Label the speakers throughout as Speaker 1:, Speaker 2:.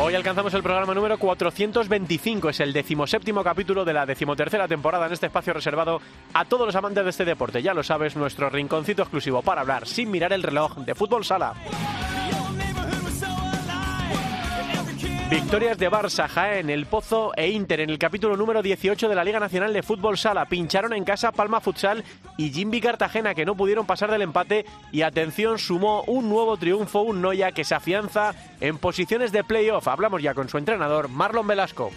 Speaker 1: Hoy alcanzamos el programa número 425, es el decimoséptimo capítulo de la decimotercera temporada en este espacio reservado a todos los amantes de este deporte. Ya lo sabes, nuestro rinconcito exclusivo para hablar sin mirar el reloj de fútbol sala. Victorias de Barça, Jaén, El Pozo e Inter en el capítulo número 18 de la Liga Nacional de Fútbol Sala. Pincharon en casa Palma Futsal y Jimby Cartagena que no pudieron pasar del empate y atención sumó un nuevo triunfo, un Noya que se afianza en posiciones de playoff. Hablamos ya con su entrenador Marlon Velasco.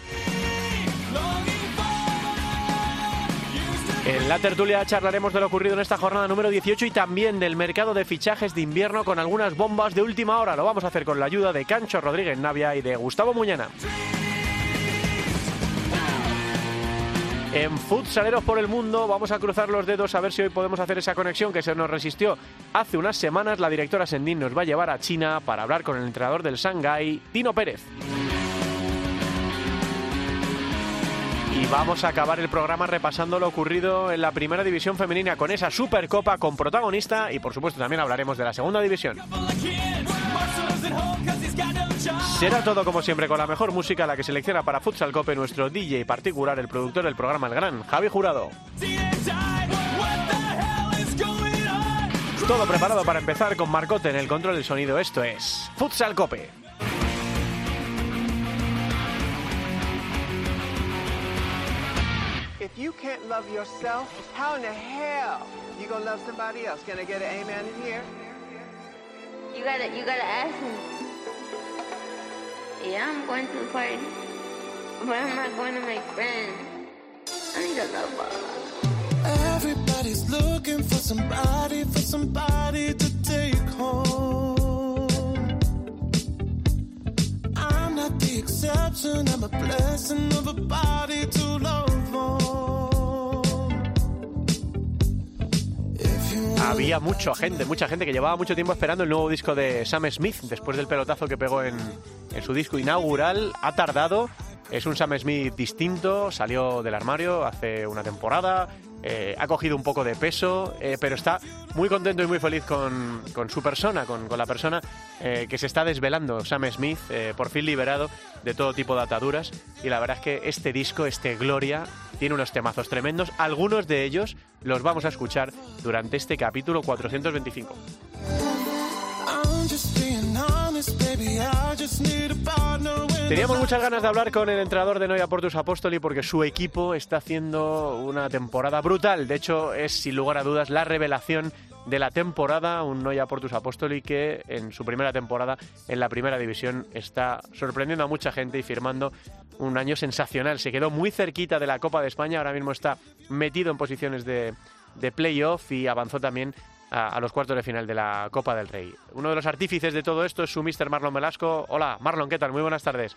Speaker 1: En la tertulia charlaremos de lo ocurrido en esta jornada número 18 y también del mercado de fichajes de invierno con algunas bombas de última hora. Lo vamos a hacer con la ayuda de Cancho Rodríguez Navia y de Gustavo Muñana. En Futsaleros por el Mundo vamos a cruzar los dedos a ver si hoy podemos hacer esa conexión que se nos resistió hace unas semanas. La directora Sendín nos va a llevar a China para hablar con el entrenador del Shanghai, Tino Pérez. Y vamos a acabar el programa repasando lo ocurrido en la primera división femenina con esa Supercopa con protagonista y por supuesto también hablaremos de la segunda división. Será todo como siempre con la mejor música la que selecciona para Futsal Cope nuestro DJ particular, el productor del programa El Gran, Javi Jurado. Todo preparado para empezar con Marcote en el control del sonido. Esto es Futsal Cope.
Speaker 2: You can't love yourself, how in the hell you gonna love somebody else? Can I get an amen in here?
Speaker 3: You gotta, you gotta ask me. Yeah, I'm going to the party, but I'm not going to make friends. I need a love
Speaker 4: Everybody's looking for somebody, for somebody to take home. I'm not the exception, I'm a blessing of a body to love
Speaker 1: Había mucha gente, mucha gente que llevaba mucho tiempo esperando el nuevo disco de Sam Smith después del pelotazo que pegó en, en su disco inaugural. Ha tardado, es un Sam Smith distinto, salió del armario hace una temporada, eh, ha cogido un poco de peso, eh, pero está muy contento y muy feliz con, con su persona, con, con la persona eh, que se está desvelando, Sam Smith, eh, por fin liberado de todo tipo de ataduras. Y la verdad es que este disco, este Gloria, tiene unos temazos tremendos. Algunos de ellos los vamos a escuchar durante este capítulo 425.
Speaker 4: I'm just being honest, baby, I just need a partner when
Speaker 1: Teníamos muchas ganas de hablar con el entrenador de Noia Portus Apostoli porque su equipo está haciendo una temporada brutal. De hecho, es sin lugar a dudas la revelación de la temporada, un Noia Portus Apostoli que en su primera temporada en la primera división está sorprendiendo a mucha gente y firmando un año sensacional. Se quedó muy cerquita de la Copa de España, ahora mismo está metido en posiciones de, de playoff y avanzó también a, a los cuartos de final de la Copa del Rey. Uno de los artífices de todo esto es su mister Marlon Velasco. Hola, Marlon, ¿qué tal? Muy buenas tardes.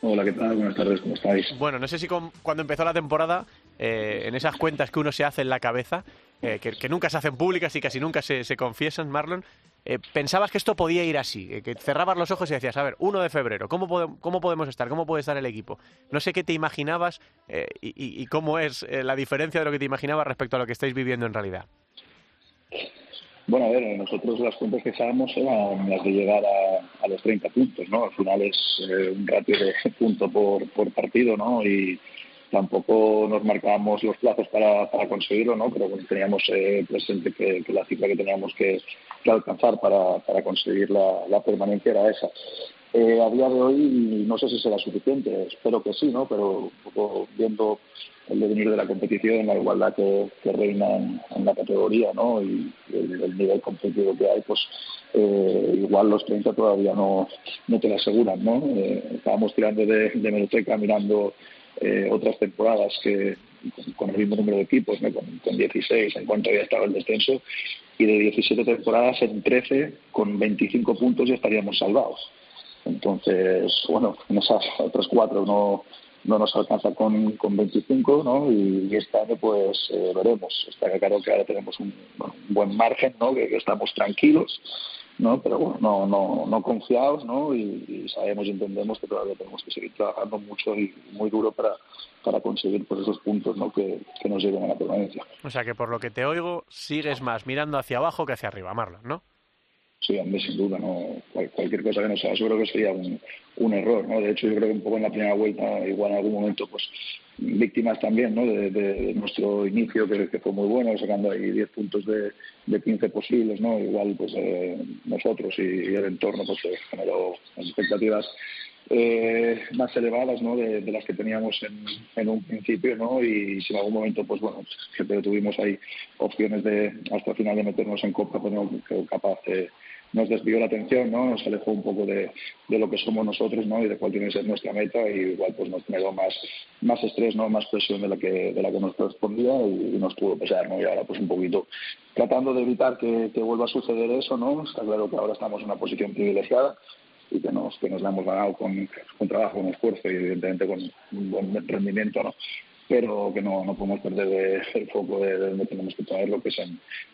Speaker 5: Hola, ¿qué tal? Buenas tardes, ¿cómo estáis?
Speaker 1: Bueno, no sé si con- cuando empezó la temporada, eh, en esas cuentas que uno se hace en la cabeza, eh, que, que nunca se hacen públicas y casi nunca se, se confiesan, Marlon, eh, pensabas que esto podía ir así, eh, que cerrabas los ojos y decías, a ver, 1 de febrero, ¿cómo, pode- cómo podemos estar? ¿Cómo puede estar el equipo? No sé qué te imaginabas y, y- cómo es la diferencia de lo que te imaginabas respecto a lo que estáis viviendo en realidad.
Speaker 5: Bueno, a ver, nosotros las cuentas que echábamos eran las de llegar a, a los 30 puntos, ¿no? Al final es eh, un ratio de punto por, partido, ¿no? Y tampoco nos marcábamos los plazos para, para conseguirlo, ¿no? Pero bueno, teníamos eh, presente que, la cifra que teníamos que, alcanzar para, para conseguir la, la permanencia era esa. Eh, a día de hoy no sé si será suficiente, espero que sí, ¿no? Pero un poco viendo el devenir de la competición, la igualdad que, reina en, la categoría, ¿no? Y el, el nivel competitivo que hay, pues eh, igual los 30 todavía no, no te lo aseguran, ¿no? Eh, estábamos tirando de, de mirando eh, otras temporadas que con, con el mismo número de equipos, ¿no? con, con 16 en cuanto había estado el descenso, y de 17 temporadas en 13 con 25 puntos ya estaríamos salvados. Entonces, bueno, en esas otras cuatro no, no nos alcanza con, con 25, ¿no? Y, este año, pues eh, veremos. Está claro que ahora tenemos un, buen margen, ¿no? Que, estamos tranquilos, ¿no? Pero bueno, no, no, no confiados, ¿no? Y, y, sabemos y entendemos que todavía tenemos que seguir trabajando mucho y muy duro para, para conseguir pues, esos puntos, ¿no? Que, que nos lleven a la permanencia.
Speaker 1: O sea que por lo que te oigo, sigues más mirando hacia abajo que hacia arriba, Marlon, ¿no?
Speaker 5: Sí, hombre, sin duda, no cualquier cosa que no sea, yo creo que sería un, un error, ¿no? De hecho, yo creo que un poco en la primera vuelta, igual en algún momento, pues víctimas también, ¿no? De, nuestro inicio, que, fue muy bueno, sacando ahí 10 puntos de, de 15 posibles, ¿no? Igual, pues eh, nosotros y, el entorno, pues generó expectativas eh, más elevadas ¿no? De, las que teníamos en, en, un principio ¿no? y si en algún momento pues bueno siempre tuvimos ahí opciones de hasta el final de meternos en copa pues no creo capaz de nos desvió la atención, ¿no? Nos alejó un poco de, de, lo que somos nosotros, ¿no? Y de cuál tiene que ser nuestra meta y igual pues nos generó más, más estrés, ¿no? Más presión de la que, de la que nos correspondía y, y nos pudo pesar, ¿no? Y ahora pues un poquito tratando de evitar que, que vuelva a suceder eso, ¿no? Está claro que ahora estamos en una posición privilegiada y que nos, que nos la hemos ganado con, con trabajo, con esfuerzo y evidentemente con un buen rendimiento, ¿no? Pero que no, no podemos perder el foco de, de donde tenemos que lo que es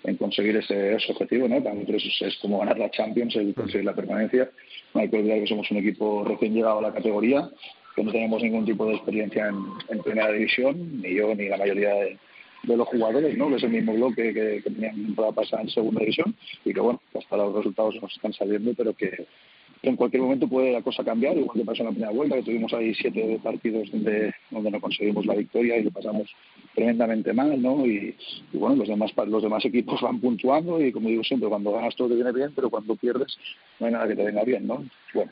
Speaker 5: en, conseguir ese, ese, objetivo, ¿no? Para nosotros es, es, como ganar la Champions, el conseguir la permanencia. No hay que olvidar que somos un equipo recién llegado a la categoría, que no tenemos ningún tipo de experiencia en, en primera división, ni yo ni la mayoría de, de los jugadores, ¿no? que es el mismo bloque que, que tenían para pasar en segunda división y que bueno, hasta los resultados nos están saliendo, pero que, en cualquier momento puede la cosa cambiar, igual que pasó en la primera vuelta, que tuvimos ahí siete partidos donde, no conseguimos la victoria y lo pasamos tremendamente mal, ¿no? Y, y, bueno, los demás los demás equipos van puntuando y como digo siempre, cuando ganas todo te viene bien, pero cuando pierdes no hay nada que te venga bien, ¿no? Bueno,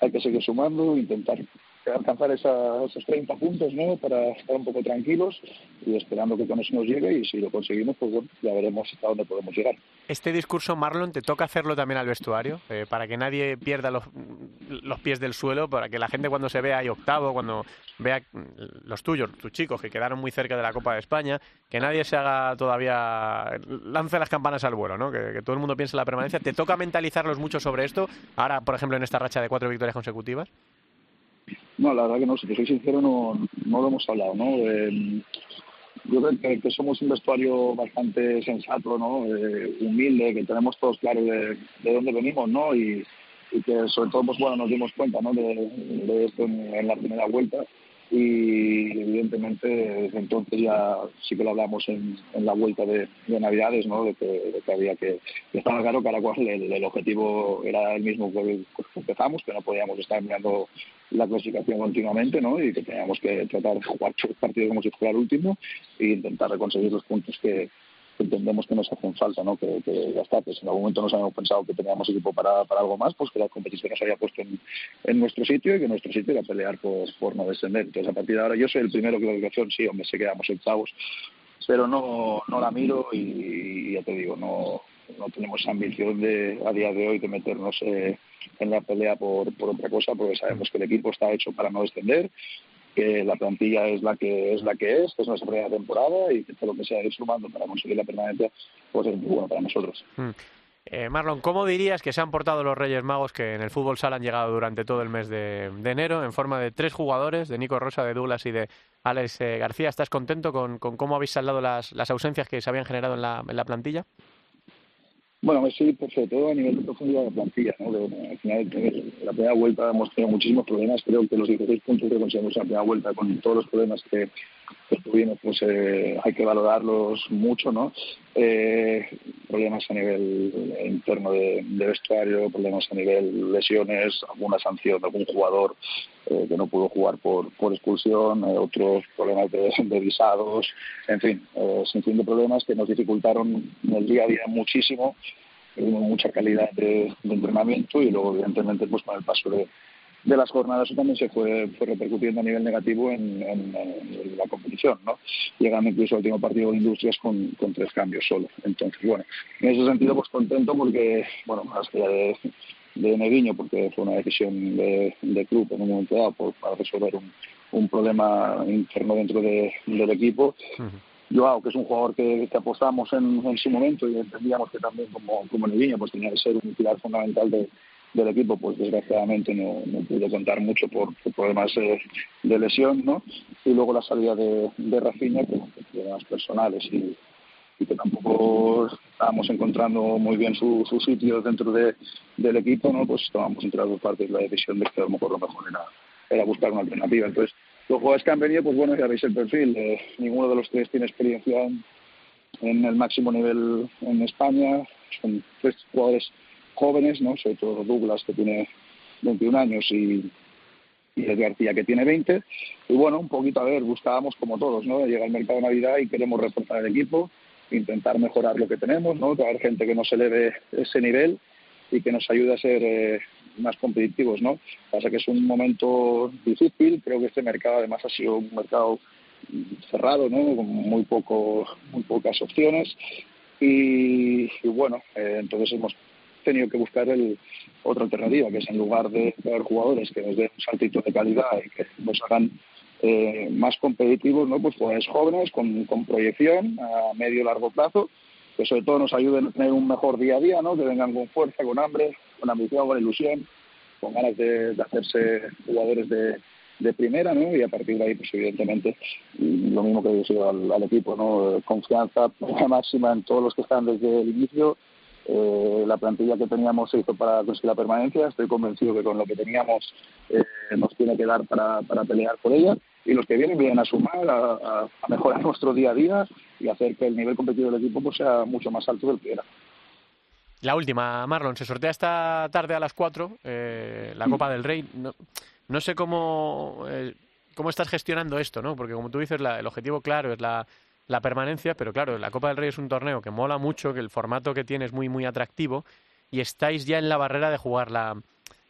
Speaker 5: hay que seguir sumando, intentar alcanzar esa, esos 30 puntos ¿no? para estar un poco tranquilos y esperando que con eso nos llegue y si lo conseguimos pues bueno, ya veremos hasta dónde podemos llegar.
Speaker 1: Este discurso, Marlon, ¿te toca hacerlo también al vestuario? Eh, para que nadie pierda los, los pies del suelo, para que la gente cuando se vea ahí octavo, cuando vea los tuyos, tus chicos que quedaron muy cerca de la Copa de España, que nadie se haga todavía, lance las campanas al vuelo, ¿no? que, todo el mundo piense en la permanencia. ¿Te toca mentalizarlos mucho sobre esto? Ahora, por ejemplo, en esta racha de cuatro victorias consecutivas.
Speaker 5: No, la verdad que no, si soy sincero, no, no lo hemos hablado, ¿no? Yo creo que, somos un vestuario bastante sensato, ¿no? Eh, humilde, que tenemos todos claro de, de dónde venimos, ¿no? Y, que sobre todo, pues bueno, nos dimos cuenta, ¿no? De, esto en, la primera vuelta y evidentemente desde entonces ya sí que lo hablamos en, la vuelta de, de, Navidades, ¿no? De que, de que había que, estaba claro que cual el, el, objetivo era el mismo que empezamos, que no podíamos estar mirando la clasificación continuamente, ¿no? Y que teníamos que tratar de jugar partidos como si fuera el último e intentar conseguir los puntos que entendemos que nos hacen falta, ¿no? Que, que ya está, pues en algún momento nos habíamos pensado que teníamos equipo para, para algo más, pues que la competición nos había puesto en, en nuestro sitio y que nuestro sitio era pelear por, no descender. Entonces, a partir de ahora, yo soy el primero que la educación, sí, hombre, que quedamos octavos, pero no, no la miro y, y, ya te digo, no, no tenemos ambición de, a día de hoy de meternos eh, en la pelea por, por otra cosa, porque sabemos que el equipo está hecho para no descender que la plantilla es la que es la que es, que es nuestra primera temporada y que todo lo que sea ir sumando para conseguir la permanencia pues es muy bueno para nosotros.
Speaker 1: Mm. Eh, Marlon, ¿cómo dirías que se han portado los Reyes Magos que en el fútbol sala han llegado durante todo el mes de, de, enero en forma de tres jugadores, de Nico Rosa, de Douglas y de Alex eh, García? ¿Estás contento con, con, cómo habéis saldado las, las ausencias que se habían generado en la, en la plantilla?
Speaker 5: Bueno, sí, pues sobre todo a nivel de profundidad de la plantilla, ¿no? De, al final, la primera vuelta hemos tenido muchísimos problemas. Creo que los 16 puntos que conseguimos en la primera vuelta, con todos los problemas que, que tuvimos, pues eh, hay que valorarlos mucho, ¿no? Eh, problemas a nivel interno de, de, vestuario, problemas a nivel lesiones, alguna sanción de algún jugador eh, que no pudo jugar por, por expulsión, eh, otros problemas de, de, visados, en fin, eh, sin fin de problemas que nos dificultaron en el día a día muchísimo tuvimos mucha calidad de, de, entrenamiento y luego evidentemente pues con el paso de, de las jornadas eso también se fue, fue repercutiendo a nivel negativo en, en, en, la competición, ¿no? Llegando incluso al último partido de Industrias con, con, tres cambios solo. Entonces, bueno, en ese sentido pues contento porque, bueno, más allá de, de Neguiño, porque fue una decisión de, de club en un momento dado por, para resolver un, un problema interno dentro de, del equipo. Uh -huh. Joao, que es un jugador que, que apostamos en, en, su momento y entendíamos que también como, como Neguinho pues tenía que ser un pilar fundamental de, del equipo, pues desgraciadamente no, no pudo contar mucho por, por problemas eh, de lesión, ¿no? Y luego la salida de, de Rafinha, que por problemas personales y, y que tampoco estábamos encontrando muy bien su, su sitio dentro de, del equipo, ¿no? Pues estábamos entre las dos partes la decisión de que a lo mejor lo mejor era, era buscar una alternativa. Entonces, los jugadores que han venido, pues bueno, ya veis el perfil. Eh, ninguno de los tres tiene experiencia en, en el máximo nivel en España. Son tres jugadores jóvenes, ¿no? Sobre todo Douglas, que tiene 21 años, y, y García, que tiene 20. Y bueno, un poquito, a ver, buscábamos como todos, ¿no? Llega el mercado de Navidad y queremos reforzar el equipo, intentar mejorar lo que tenemos, ¿no? Traer gente que nos eleve ese nivel y que nos ayude a ser eh, más competitivos, ¿no? Pasa que es un momento difícil, creo que este mercado además ha sido un mercado cerrado, ¿no? Con muy poco, muy pocas opciones y, y bueno, eh, entonces hemos tenido que buscar el, otra alternativa, que es en lugar de traer jugadores que nos den un saltito de calidad y que nos hagan eh, más competitivos, ¿no? Pues jugadores jóvenes con, con proyección a medio y largo plazo que sobre todo nos ayuden a tener un mejor día a día, ¿no? que vengan con fuerza, con hambre, con ambición, con ilusión, con ganas de, hacerse jugadores de, de primera, ¿no? Y a partir de ahí, pues evidentemente, lo mismo que yo al, al equipo, ¿no? Confianza máxima en todos los que están desde el inicio. Eh, la plantilla que teníamos se hizo para conseguir la permanencia. Estoy convencido que con lo que teníamos eh, nos tiene que dar para, para pelear por ella. Y los que vienen vienen a sumar, a, a, mejorar nuestro día a día y hacer que el nivel competitivo del equipo pues, sea mucho más alto del que era.
Speaker 1: La última, Marlon, se sortea esta tarde a las 4 eh, la Copa del Rey. No, no sé cómo, eh, cómo estás gestionando esto, ¿no? Porque como tú dices, la, el objetivo claro es la, la permanencia, pero claro, la Copa del Rey es un torneo que mola mucho, que el formato que tiene es muy, muy atractivo y estáis ya en la barrera de jugar la,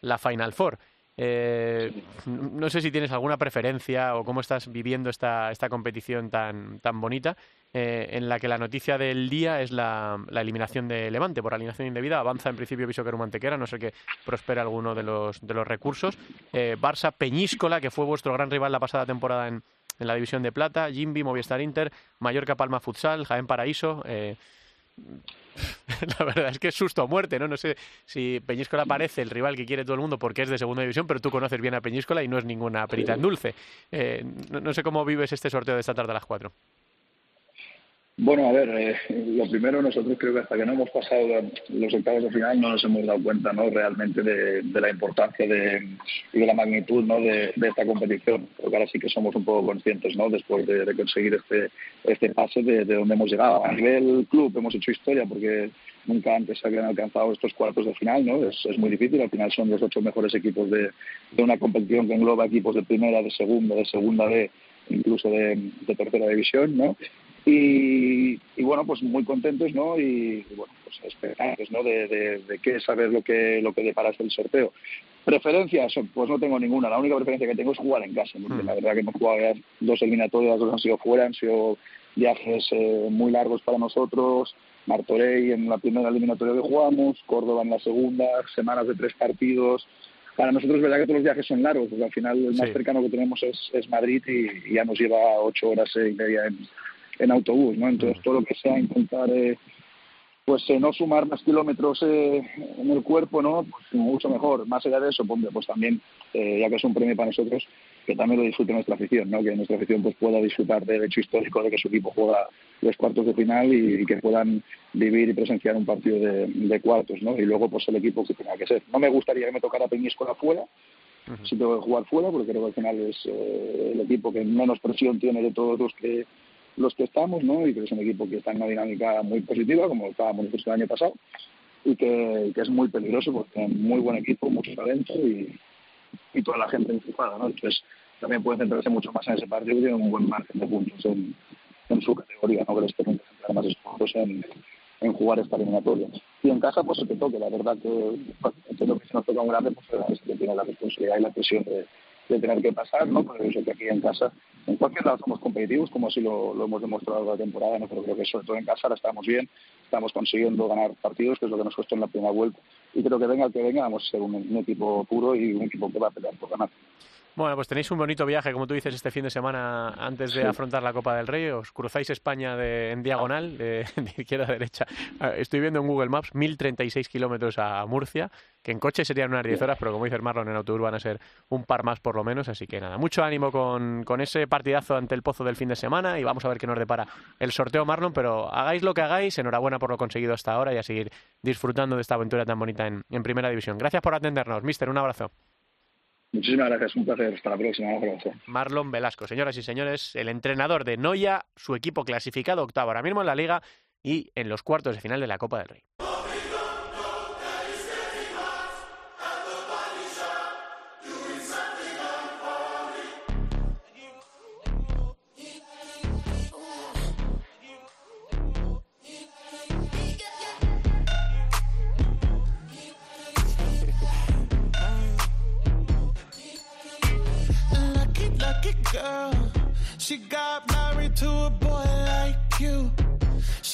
Speaker 1: la Final Four. Eh, no sé si tienes alguna preferencia o cómo estás viviendo esta, esta competición tan, tan bonita, eh, en la que la noticia del día es la, la, eliminación de Levante por alineación indebida. Avanza en principio Visoqueru Mantequera, no sé que prospere alguno de los, de los recursos. Eh, Barça Peñíscola, que fue vuestro gran rival la pasada temporada en, en la división de plata. Jimby, Movistar Inter, Mallorca Palma Futsal, Jaén Paraíso. Eh, la verdad es que es susto o muerte, ¿no? No sé si Peñíscola parece el rival que quiere todo el mundo porque es de segunda división, pero tú conoces bien a Peñíscola y no es ninguna perita en dulce. Eh, no, no, sé cómo vives este sorteo de esta tarde a las 4.
Speaker 5: Bueno, a ver, eh, lo primero, nosotros creo que hasta que no hemos pasado los octavos de final no nos hemos dado cuenta ¿no? realmente de, la importancia de, y de la magnitud ¿no? de, esta competición. Creo ahora sí que somos un poco conscientes ¿no? después de, de conseguir este, este pase de, de donde hemos llegado. A nivel club hemos hecho historia porque nunca antes se habían alcanzado estos cuartos de final, ¿no? Es, es muy difícil, al final son los ocho mejores equipos de, de una competición que engloba equipos de primera, de segunda, de segunda B, incluso de, de tercera división, ¿no? Y, y, bueno, pues muy contentos, ¿no? Y, y bueno, pues expectantes, ¿no? De, de, de qué saber lo que lo que depara el sorteo. Preferencias, pues no tengo ninguna. La única preferencia que tengo es jugar en casa, porque mm. la verdad que hemos jugado ya dos eliminatorias, dos han sido fuera, han sido viajes eh, muy largos para nosotros. Martorey en la primera eliminatoria que jugamos, Córdoba en la segunda, semanas de tres partidos. Para nosotros es verdad que todos los viajes son largos, porque al final el más sí. cercano que tenemos es, es Madrid y, y, ya nos lleva ocho horas y media en, en autobús, ¿no? Entonces todo lo que sea intentar eh, pues eh, no sumar más kilómetros eh, en el cuerpo, ¿no? Pues mucho mejor. Más allá de eso, pues, pues también, eh, ya que es un premio para nosotros, que también lo disfrute nuestra afición, ¿no? Que nuestra afición pues pueda disfrutar del hecho histórico de que su equipo juega los cuartos de final y, y que puedan vivir y presenciar un partido de, de, cuartos, ¿no? Y luego pues el equipo que tenga que ser. No me gustaría que me tocara Peñíscola fuera, uh -huh. si tengo que jugar fuera, porque creo que al final es eh, el equipo que menos presión tiene de todos los que los que estamos, ¿no? Y que es un equipo que está en una dinámica muy positiva, como estábamos nosotros el año pasado, y que, que es muy peligroso porque tiene muy buen equipo, mucho talento y, toda la gente enfocada, ¿no? Entonces también puede centrarse mucho más en ese partido y tiene un buen margen de puntos en, en su categoría, ¿no? Que les permite centrar más esfuerzos en, jugar esta eliminatoria. Y en casa, pues se te toque, la verdad que bueno, entiendo que si nos toca un grande, pues es que tiene la responsabilidad y la presión de, de tener que pasar, ¿no? Porque eso que aquí en casa, en cualquier lado somos competitivos, como así lo, hemos demostrado la temporada, ¿no? Pero creo que sobre todo en casa ahora estamos bien, estamos consiguiendo ganar partidos, que es lo que nos costó en la primera vuelta, y creo que venga el que venga, vamos a ser un equipo puro y un equipo que va a pelear por ganar.
Speaker 1: Bueno, pues tenéis un bonito viaje, como tú dices, este fin de semana antes de afrontar la Copa del Rey. Os cruzáis España de, en diagonal, de, de izquierda a derecha. Ah, Estoy viendo en Google Maps 1036 kilómetros a Murcia, que en coche serían unas 10 horas, pero como dice Marlon, en autobús van a ser un par más por lo menos. Así que nada, mucho ánimo con, con ese partidazo ante el Pozo del fin de semana y vamos a ver qué nos depara el sorteo, Marlon. Pero hagáis lo que hagáis, enhorabuena por lo conseguido hasta ahora y a seguir disfrutando de esta aventura tan bonita en, en Primera División. Gracias por atendernos, Mister. Un abrazo.
Speaker 5: Muchísimas gracias, un placer. Hasta la próxima. Abrazo.
Speaker 1: Marlon Velasco. Señoras y señores, el entrenador de Noya, su equipo clasificado octavo ahora mismo en la liga y en los cuartos de final de la Copa del Rey.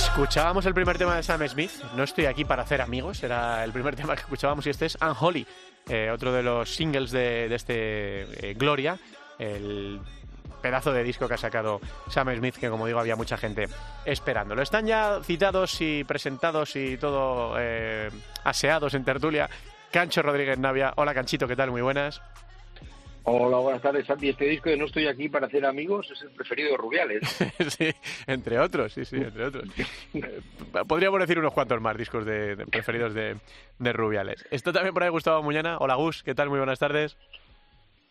Speaker 1: Escuchábamos el primer tema de Sam Smith. No estoy aquí para hacer amigos. Era el primer tema que escuchábamos y este es Unholy, eh, otro de los singles de, de este eh, Gloria, el pedazo de disco que ha sacado Sam Smith, que como digo había mucha gente esperándolo. Están ya citados y presentados y todo eh, aseados en tertulia. Cancho Rodríguez Navia. Hola Canchito, ¿qué tal? Muy buenas.
Speaker 6: Hola, buenas tardes, Santi. Este disco de No estoy aquí para hacer amigos es el preferido de Rubiales.
Speaker 1: sí, entre otros, sí, sí, entre otros. Podríamos decir unos cuantos más discos de, de preferidos de, de Rubiales. Esto también por ahí Gustavo Muñana. Hola Gus, ¿qué tal? Muy buenas tardes.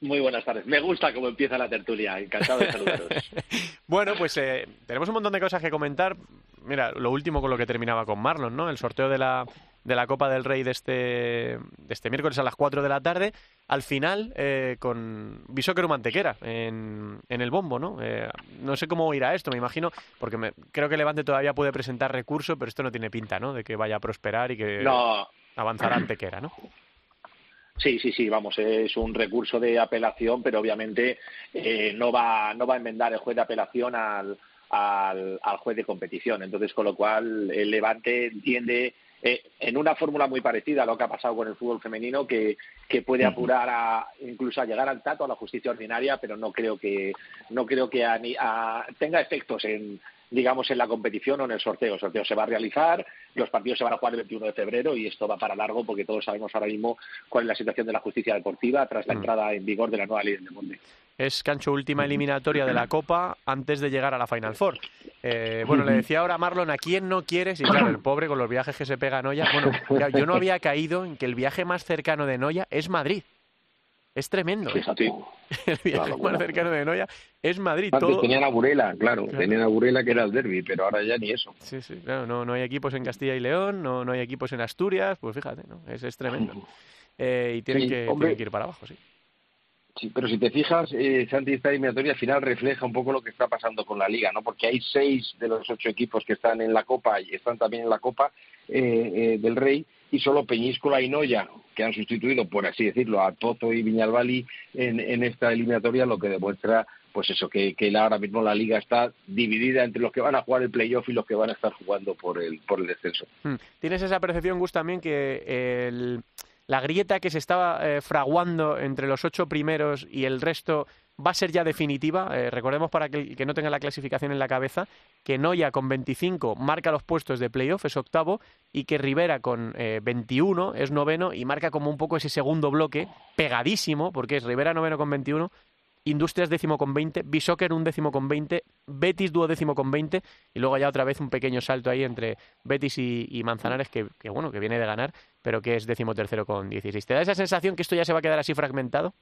Speaker 6: Muy buenas tardes. Me gusta cómo empieza la tertulia. Encantado de saludaros.
Speaker 1: bueno, pues eh, tenemos un montón de cosas que comentar. Mira, lo último con lo que terminaba con Marlon, ¿no? El sorteo de la, de la Copa del Rey de este, de este miércoles a las 4 de la tarde. Al final, eh, con Bisóquero Mantequera en, en el bombo, ¿no? Eh, no sé cómo irá esto, me imagino, porque me, creo que Levante todavía puede presentar recurso, pero esto no tiene pinta, ¿no? De que vaya a prosperar y que
Speaker 6: No,
Speaker 1: avanzará Antequera, ¿no?
Speaker 6: Sí, sí, sí, vamos, es un recurso de apelación, pero obviamente eh, no va no va a enmendar el juez de apelación al, al, al juez de competición. Entonces, con lo cual, el Levante entiende eh, en una fórmula muy parecida a lo que ha pasado con el fútbol femenino, que, que puede apurar a incluso a llegar al tato a la justicia ordinaria, pero no creo que no creo que a a- tenga efectos en digamos en la competición o en el sorteo. El sorteo se va a realizar, los partidos se van a jugar el 21 de febrero y esto va para largo porque todos sabemos ahora mismo cuál es la situación de la justicia deportiva tras la entrada en vigor de la nueva ley del deporte.
Speaker 1: Es Cancho última eliminatoria de la Copa antes de llegar a la Final Four. Eh, bueno, le decía ahora a Marlon, ¿a quién no quieres? Y claro, el pobre con los viajes que se pega a Noya. Bueno, claro, yo no había caído en que el viaje más cercano de Noya es Madrid. Es tremendo. ¿eh?
Speaker 6: Fíjate.
Speaker 1: El viaje más cercano de Noya es Madrid.
Speaker 6: Antes
Speaker 1: Todo...
Speaker 6: tenían a Burela, claro,
Speaker 1: Claro.
Speaker 6: tenían a Burela que era el derby, pero ahora ya ni eso.
Speaker 1: Sí, sí, claro, no, no hay equipos en Castilla y León, no, no hay equipos en Asturias, pues fíjate, ¿no? Es, es tremendo. Eh, y tienen,
Speaker 6: Sí,
Speaker 1: que,
Speaker 6: hombre.
Speaker 1: tienen que ir para abajo, sí.
Speaker 6: Sí, pero si te fijas, eh, Santi, esta eliminatoria final refleja un poco lo que está pasando con la Liga, ¿no? Porque hay seis de los ocho equipos que están en la Copa y están también en la Copa eh, eh, del Rey y solo Peñíscola y Noya, que han sustituido, por así decirlo, a Pozo y Viñalbali en, en esta eliminatoria, lo que demuestra, pues eso, que, que ahora mismo la Liga está dividida entre los que van a jugar el playoff y los que van a estar jugando por el, por el descenso.
Speaker 1: Mm. ¿Tienes esa percepción, Gus, también que el- la grieta que se estaba eh, fraguando entre los ocho primeros y el resto va a ser ya definitiva? Eh, recordemos para que, que no tenga la clasificación en la cabeza que Noya con 25 marca los puestos de playoff, es octavo, y que Rivera con eh, 21 es noveno y marca como un poco ese segundo bloque pegadísimo, porque es Rivera noveno con 21, Industrias décimo con 20, Bishoker un décimo con 20, Betis duodécimo con 20 y luego ya otra vez un pequeño salto ahí entre Betis y, Manzanares que, que, bueno, que viene de ganar, pero que es décimo tercero con 16. ¿Te da esa sensación que esto ya se va a quedar así fragmentado?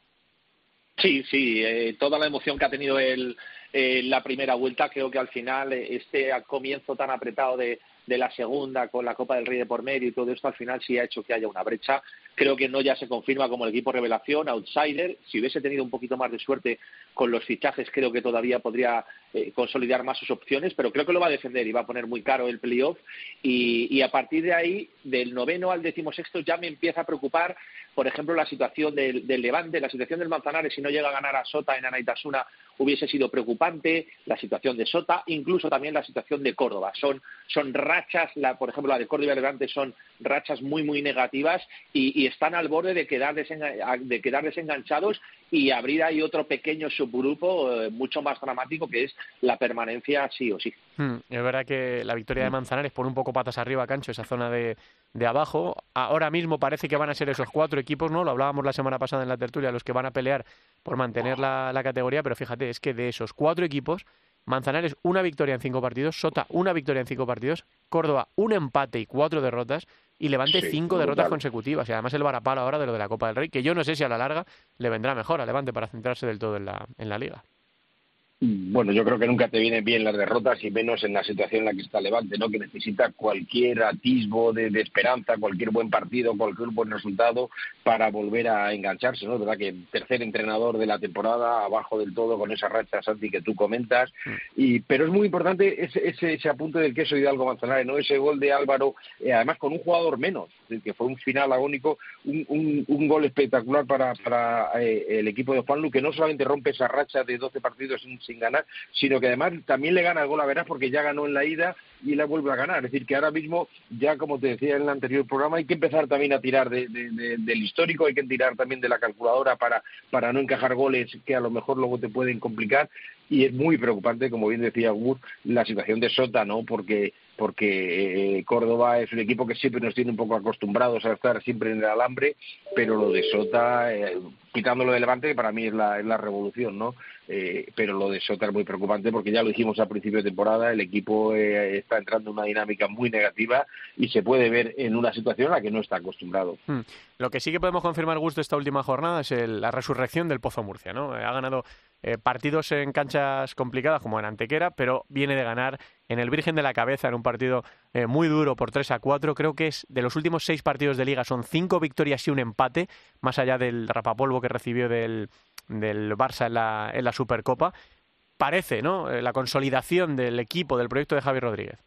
Speaker 6: Sí, sí, eh, toda la emoción que ha tenido el, eh, la primera vuelta, creo que al final eh, este comienzo tan apretado de, de la segunda con la Copa del Rey de por medio y todo esto al final sí ha hecho que haya una brecha. Creo que no ya se confirma como el equipo revelación, outsider. Si hubiese tenido un poquito más de suerte con los fichajes, creo que todavía podría eh, consolidar más sus opciones, pero creo que lo va a defender y va a poner muy caro el playoff. Y, y a partir de ahí, del noveno al decimosexto, ya me empieza a preocupar por ejemplo, la situación del, del, Levante, la situación del Manzanares, si no llega a ganar a Sota en Anaitasuna, hubiese sido preocupante, la situación de Sota, incluso también la situación de Córdoba. Son, son rachas, la, por ejemplo, la de Córdoba y Levante son rachas muy, muy negativas y, están al borde de quedar, desenga, de quedar desenganchados y abrir ahí otro pequeño subgrupo eh, mucho más dramático que es la permanencia sí o sí.
Speaker 1: Hmm, es verdad que la victoria de Manzanares pone un poco patas arriba, Cancho, esa zona de, de abajo. Ahora mismo parece que van a ser esos cuatro equipos, ¿no? Lo hablábamos la semana pasada en la tertulia, los que van a pelear por mantener la, la categoría, pero fíjate, es que de esos cuatro equipos, Manzanares una victoria en cinco partidos, Sota una victoria en cinco partidos, Córdoba un empate y cuatro derrotas, y Levante sí, cinco derrotas brutal. consecutivas. Y además el varapalo ahora de lo de la Copa del Rey, que yo no sé si a la larga le vendrá mejor a Levante para centrarse del todo en la, en la liga.
Speaker 7: Bueno, yo creo que nunca te vienen bien las derrotas y menos en la situación en la que está Levante, ¿no? Que necesita cualquier atisbo de, de esperanza, cualquier buen partido, cualquier buen resultado para volver a engancharse, ¿no? verdad que tercer entrenador de la temporada, abajo del todo con esa racha Santi que tú comentas, y pero es muy importante ese, ese, ese apunte del queso Hidalgo Manzanares, ¿no? Ese gol de Álvaro, eh, además con un jugador menos, que fue un final agónico, un, un, gol espectacular para, para eh, el equipo de Juanlu, que no solamente rompe esa racha de 12 partidos sin sin ganar, sino que además también le gana el gol a Verás porque ya ganó en la ida y la vuelve a ganar. Es decir, que ahora mismo, ya como te decía en el anterior programa, hay que empezar también a tirar de, de, de, del histórico, hay que tirar también de la calculadora para, para no encajar goles que a lo mejor luego te pueden complicar. Y es muy preocupante, como bien decía Wood, la situación de Sota, ¿no? Porque porque eh, Córdoba es un equipo que siempre nos tiene un poco acostumbrados a estar siempre en el alambre, pero lo de Sota, eh, quitándolo de Levante, que para mí es la, es la revolución, ¿no? Eh, pero lo de Sota es muy preocupante porque ya lo dijimos al principio de temporada, el equipo eh, está entrando en una dinámica muy negativa y se puede ver en una situación a la que no está acostumbrado.
Speaker 1: Hmm. Lo que sí que podemos confirmar, Gusto, esta última jornada es el, la resurrección del Pozo Murcia, ¿no? Ha ganado eh, partidos en canchas complicadas como en Antequera, pero viene de ganar en el Virgen de la Cabeza en un partido eh, muy duro por 3 a 4. Creo que es de los últimos seis partidos de liga son cinco victorias y un empate, más allá del rapapolvo que recibió del, del Barça en la, en la Supercopa. Parece, ¿no? Eh, la consolidación del equipo, del proyecto de Javier Rodríguez.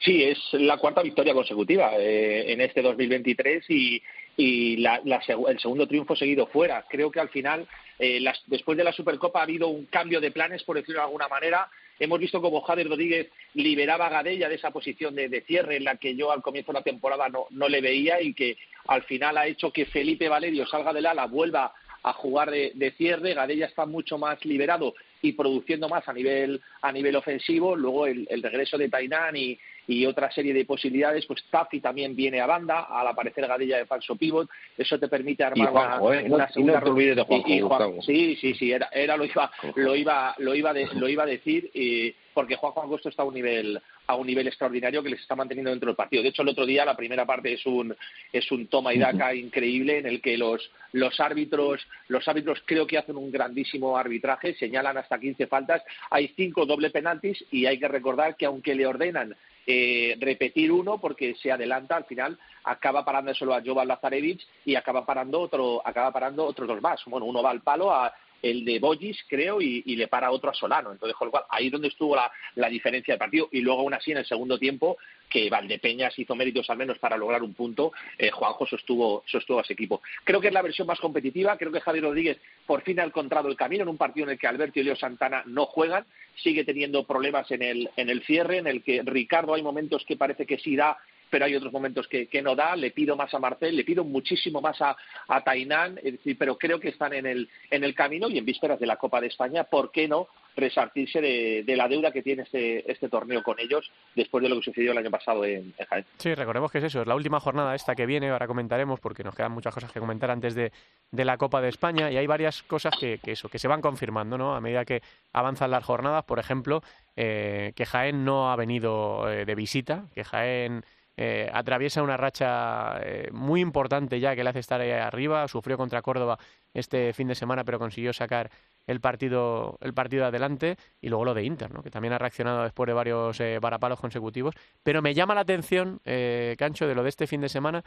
Speaker 6: Sí, es la cuarta victoria consecutiva eh, en este 2023 y, y la, la, el segundo triunfo seguido fuera. Creo que al final, eh, las, después de la Supercopa, ha habido un cambio de planes, por decirlo de alguna manera. Hemos visto como Javier Rodríguez liberaba a Gadella de esa posición de, cierre en la que yo al comienzo de la temporada no, no le veía y que al final ha hecho que Felipe Valerio salga del ala, vuelva a jugar de, de cierre. Gadella está mucho más liberado y produciendo más a nivel a nivel ofensivo. Luego el, el regreso de Tainán y, y otra serie de posibilidades, pues Tafi también viene a banda, al aparecer Gadella de falso pivot, eso te permite armar
Speaker 7: Juanjo,
Speaker 6: una,
Speaker 7: ¿eh?
Speaker 6: una segunda
Speaker 7: no te olvides de Juanjo,
Speaker 6: y, y Juan, sí, sí, sí, era, era lo iba lo iba lo iba de, lo iba a decir eh, porque Juanjo Angosto está a un nivel a un nivel extraordinario que les está manteniendo dentro del partido. De hecho, el otro día la primera parte es un es un toma y daca uh -huh. increíble en el que los los árbitros los árbitros creo que hacen un grandísimo arbitraje, señalan hasta 15 faltas, hay cinco doble penaltis y hay que recordar que aunque le ordenan eh, repetir uno porque se adelanta al final acaba parándoselo a Jovan Lazarevich y acaba parando otro acaba parando otros dos más. Bueno uno va al palo a el de Bollis, creo, y, le para otro a Solano. Entonces, con lo cual, ahí donde estuvo la, la, diferencia del partido. Y luego, aún así, en el segundo tiempo, que Valdepeñas hizo méritos al menos para lograr un punto, eh, Juanjo sostuvo, sostuvo a ese equipo. Creo que es la versión más competitiva. Creo que Javier Rodríguez por fin ha encontrado el camino en un partido en el que Alberto y Leo Santana no juegan. Sigue teniendo problemas en el, en el cierre, en el que Ricardo hay momentos que parece que sí da pero hay otros momentos que, no da. Le pido más a Marcel, le pido muchísimo más a, a Tainán, es decir, pero creo que están en el, en el camino y en vísperas de la Copa de España, ¿por qué no resartirse de, de, la deuda que tiene este, este torneo con ellos después de lo que sucedió el año pasado en, en Jaén.
Speaker 1: Sí, recordemos que es eso, es la última jornada esta que viene, ahora comentaremos porque nos quedan muchas cosas que comentar antes de, de la Copa de España y hay varias cosas que, que, eso, que se van confirmando ¿no? a medida que avanzan las jornadas, por ejemplo, eh, que Jaén no ha venido eh, de visita, que Jaén eh, atraviesa una racha eh, muy importante ya que le hace estar ahí arriba. Sufrió contra Córdoba este fin de semana, pero consiguió sacar el partido, el partido adelante y luego lo de Inter, ¿no? que también ha reaccionado después de varios eh, varapalos consecutivos. Pero me llama la atención, eh, Cancho, de lo de este fin de semana,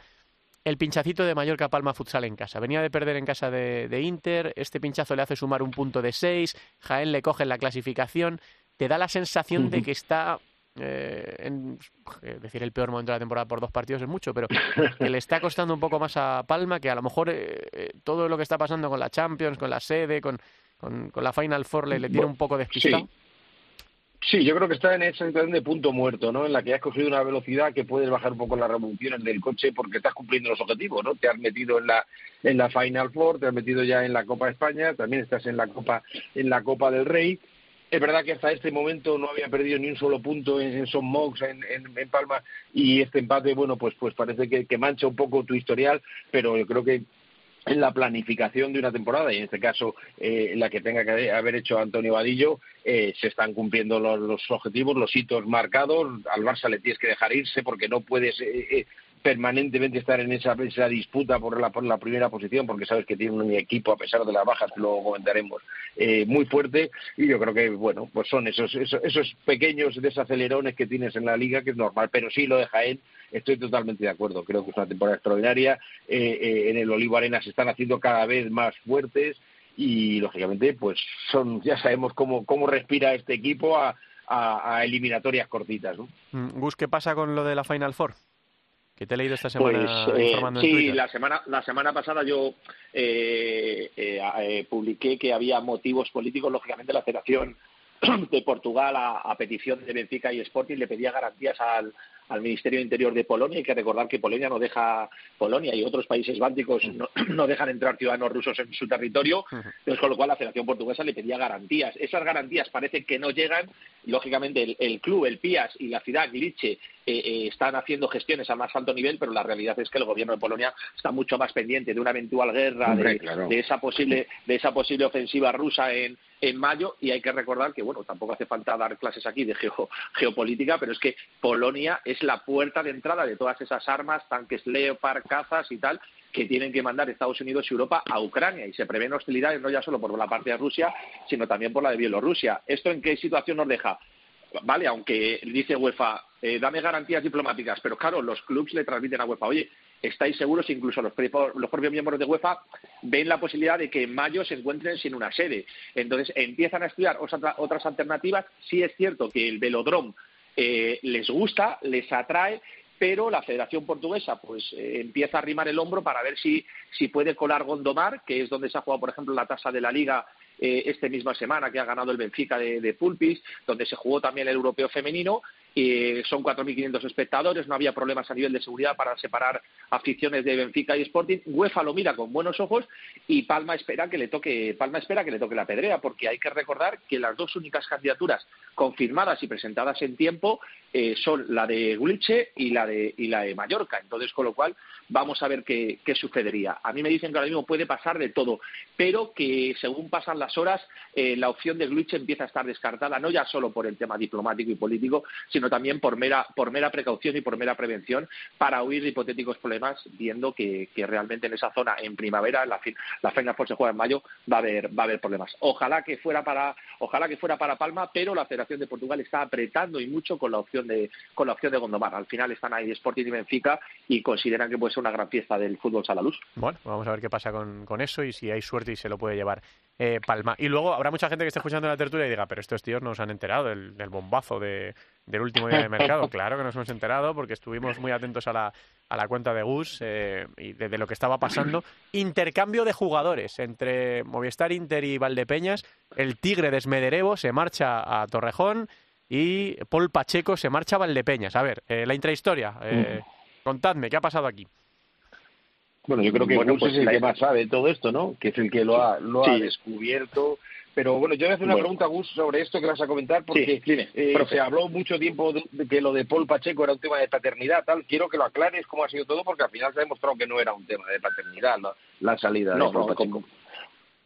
Speaker 1: el pinchacito de Mallorca Palma Futsal en casa. Venía de perder en casa de, de Inter, este pinchazo le hace sumar un punto de seis, Jaén le coge en la clasificación, te da la sensación de que está eh, en eh, decir el peor momento de la temporada por dos partidos es mucho, pero que le está costando un poco más a Palma, que a lo mejor eh, eh, todo lo que está pasando con la Champions, con la sede, con, con, con la Final Four le, le tiene un poco despistado.
Speaker 7: Sí, yo creo que está en esa situación de punto muerto, ¿no? En la que has cogido una velocidad que puedes bajar un poco las revoluciones del coche porque estás cumpliendo los objetivos, ¿no? Te has metido en la en la Final Four, te has metido ya en la Copa de España, también estás en la Copa en la Copa del Rey. Es verdad que hasta este momento no había perdido ni un solo punto en, Son Mox, en, Palma, y este empate, bueno, pues pues parece que, que mancha un poco tu historial, pero yo creo que en la planificación de una temporada y en este caso eh, la que tenga que haber hecho Antonio Vadillo eh, se están cumpliendo los, los, objetivos, los hitos marcados. Al Barça le tienes que dejar irse porque no puedes eh, eh permanentemente estar en esa, esa disputa por la, por la primera posición porque sabes que tiene un equipo a pesar de las bajas luego comentaremos eh, muy fuerte. Y yo creo que bueno pues son esos, esos, esos pequeños desacelerones que tienes en la liga que es normal. Pero sí lo de Jaén estoy totalmente de acuerdo. Creo que es una temporada extraordinaria. Eh, eh, en el Olivo Arena se están haciendo cada vez más fuertes. Y lógicamente pues son ya sabemos cómo cómo respira este equipo a, a, a eliminatorias cortitas ¿no?
Speaker 1: Gus qué pasa con lo de la Final Four que te he leído esta semana
Speaker 6: pues, eh,
Speaker 1: informando
Speaker 6: sí,
Speaker 1: Twitter.
Speaker 6: la semana la semana pasada yo eh, eh, eh, publiqué que había motivos políticos, lógicamente la Federación de Portugal a, a, petición de Benfica y Sporting le pedía garantías al, al Ministerio de Interior de Polonia. Hay que recordar que Polonia no deja Polonia y otros países bálticos no, no dejan entrar ciudadanos rusos en su territorio, entonces, con lo cual la Federación Portuguesa le pedía garantías. Esas garantías parece que no llegan. Lógicamente, el, el club, el PIAS y la ciudad Glice eh, eh, están haciendo gestiones a más alto nivel, pero la realidad es que el gobierno de Polonia está mucho más pendiente de una eventual guerra,
Speaker 7: Hombre,
Speaker 6: de,
Speaker 7: claro.
Speaker 6: de, esa posible, de esa posible ofensiva rusa en, en mayo y hay que recordar que, bueno, tampoco hace falta dar clases aquí de geo, geopolítica, pero es que Polonia es la puerta de entrada de todas esas armas, tanques Leopard, cazas y tal, que tienen que mandar Estados Unidos y Europa a Ucrania y se prevén hostilidades no ya solo por la parte de Rusia, sino también por la de Bielorrusia. ¿Esto en qué situación nos deja? Vale, aunque dice UEFA, eh, dame garantías diplomáticas, pero claro, los clubes le transmiten a UEFA, oye, estáis seguros, incluso los, los, propios miembros de UEFA ven la posibilidad de que en mayo se encuentren sin una sede. Entonces empiezan a estudiar otras alternativas. Sí es cierto que el velodrome eh, les gusta, les atrae, pero la Federación Portuguesa pues eh, empieza a arrimar el hombro para ver si, si puede colar Gondomar, que es donde se ha jugado, por ejemplo, la tasa de la Liga eh, esta misma semana, que ha ganado el Benfica de, de Pulpis, donde se jugó también el europeo femenino, eh, son 4.500 espectadores, no había problemas a nivel de seguridad para separar aficiones de Benfica y Sporting. UEFA lo mira con buenos ojos y Palma espera que le toque Palma espera que le toque la pedrea, porque hay que recordar que las dos únicas candidaturas confirmadas y presentadas en tiempo eh, son la de Gulche y la de y la de Mallorca. Entonces, con lo cual vamos a ver qué, sucedería. A mí me dicen que ahora mismo puede pasar de todo, pero que según pasan las horas eh, la opción de Gulche empieza a estar descartada, no ya solo por el tema diplomático y político, sino también por mera, por mera precaución y por mera prevención para huir de hipotéticos problemas, viendo que, realmente en esa zona, en primavera, la, la Final Four se juega en mayo, va a haber, va a haber problemas. Ojalá que fuera para, ojalá que fuera para Palma, pero la Federación de Portugal está apretando y mucho con la opción de, con la opción de Gondomar. Al final están ahí Sporting y Benfica y consideran que puede ser una gran fiesta del fútbol sala luz.
Speaker 1: Bueno, vamos a ver qué pasa con, con eso y si hay suerte y se lo puede llevar eh, Palma. Y luego habrá mucha gente que esté escuchando la tertulia y diga, pero estos tíos no se han enterado del, del bombazo de, del último día de mercado. claro que nos hemos enterado porque estuvimos muy atentos a la, a la cuenta de Gus eh, y de, de, lo que estaba pasando. Intercambio de jugadores entre Movistar Inter y Valdepeñas. El Tigre de Smederevo se marcha a Torrejón y Paul Pacheco se marcha a Valdepeñas. A ver, eh, la intrahistoria. Eh, contadme, ¿qué ha pasado aquí?
Speaker 7: Bueno, yo creo que bueno, Gus pues es el la... que más sabe de todo esto, ¿no? Que es el que lo ha, lo sí. ha descubierto. Pero bueno, yo voy a hacer una bueno. pregunta, Gus, sobre esto que vas a comentar, porque
Speaker 6: sí, dime,
Speaker 7: eh, se habló mucho tiempo de, de, que lo de Paul Pacheco era un tema de paternidad, tal. Quiero que lo aclares cómo ha sido todo, porque al final se ha demostrado que no era un tema de paternidad la, la salida
Speaker 6: no,
Speaker 7: de Paul
Speaker 6: no,
Speaker 7: Pacheco.
Speaker 6: Con,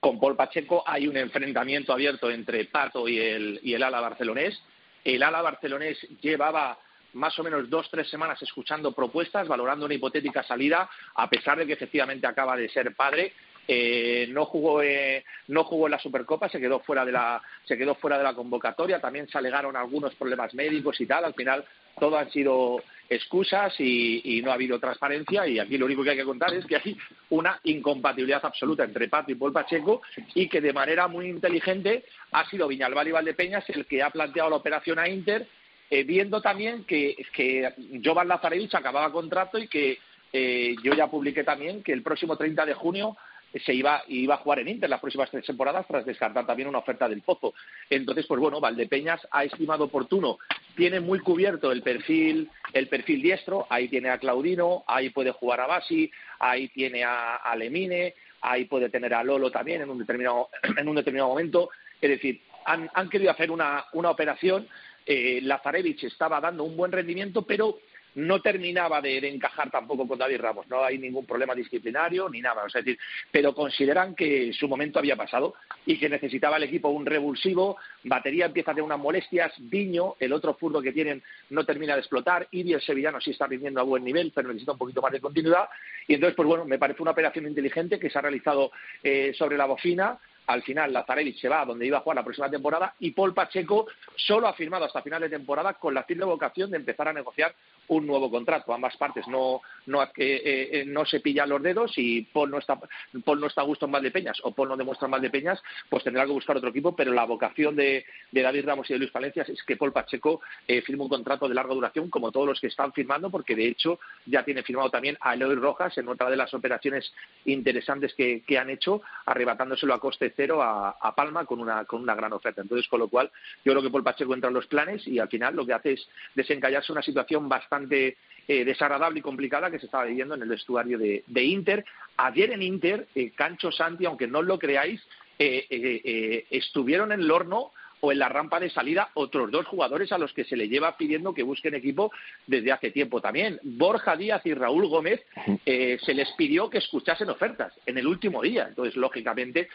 Speaker 6: con, Paul Pacheco hay un enfrentamiento abierto entre Pato y el, y el ala barcelonés. El ala barcelonés llevaba más o menos dos, tres semanas escuchando propuestas, valorando una hipotética salida, a pesar de que efectivamente acaba de ser padre. eh, no jugó eh, no jugó en la Supercopa, se quedó fuera de la se quedó fuera de la convocatoria, también se alegaron algunos problemas médicos y tal, al final todo han sido excusas y, no ha habido transparencia y aquí lo único que hay que contar es que hay una incompatibilidad absoluta entre Pato y Paul Pacheco y que de manera muy inteligente ha sido Viñalbal y Valdepeñas el que ha planteado la operación a Inter eh, viendo también que, que Jovan Lazarevich acababa contrato y que eh, yo ya publiqué también que el próximo 30 de junio se iba, iba a jugar en Inter las próximas tres temporadas tras descartar también una oferta del Pozo. Entonces, pues bueno, Valdepeñas ha estimado oportuno, tiene muy cubierto el perfil, el perfil diestro, ahí tiene a Claudino, ahí puede jugar a Basi, ahí tiene a, a Lemine, ahí puede tener a Lolo también en un determinado, en un determinado momento. Es decir, han, han querido hacer una, una operación eh, Lazarevich estaba dando un buen rendimiento, pero no terminaba de, encajar tampoco con David Ramos. No hay ningún problema disciplinario ni nada. O sea, decir, pero consideran que su momento había pasado y que necesitaba el equipo un revulsivo. Batería empieza a tener unas molestias. Viño, el otro furbo que tienen, no termina de explotar. y el sevillano sí está rindiendo a buen nivel, pero necesita un poquito más de continuidad. Y entonces, pues bueno, me parece una operación inteligente que se ha realizado eh, sobre la bocina al final Lazarevich se va a donde iba a jugar la próxima temporada y Paul Pacheco solo ha firmado hasta final de temporada con la firme vocación de empezar a negociar un nuevo contrato. Ambas partes no, no, eh, eh, no se pillan los dedos y Paul no, está, Paul no está a gusto en Valdepeñas o Paul no demuestra en Valdepeñas, pues tendrá que buscar otro equipo, pero la vocación de, David Ramos y de Luis Valencias es que Paul Pacheco eh, firme un contrato de larga duración como todos los que están firmando, porque de hecho ya tiene firmado también a Eloy Rojas en otra de las operaciones interesantes que, que han hecho, arrebatándoselo a coste cero a, a, Palma con una, con una gran oferta. Entonces, con lo cual, yo creo que Paul Pacheco entra en los planes y al final lo que hace es desencallarse una situación bastante bastante eh, desagradable y complicada que se estaba viviendo en el vestuario de, Inter. Ayer en Inter, eh, Cancho Santi, aunque no lo creáis, eh, estuvieron en el horno o en la rampa de salida otros dos jugadores a los que se le lleva pidiendo que busquen equipo desde hace tiempo también. Borja Díaz y Raúl Gómez se les pidió que escuchasen ofertas en el último día. Entonces, lógicamente,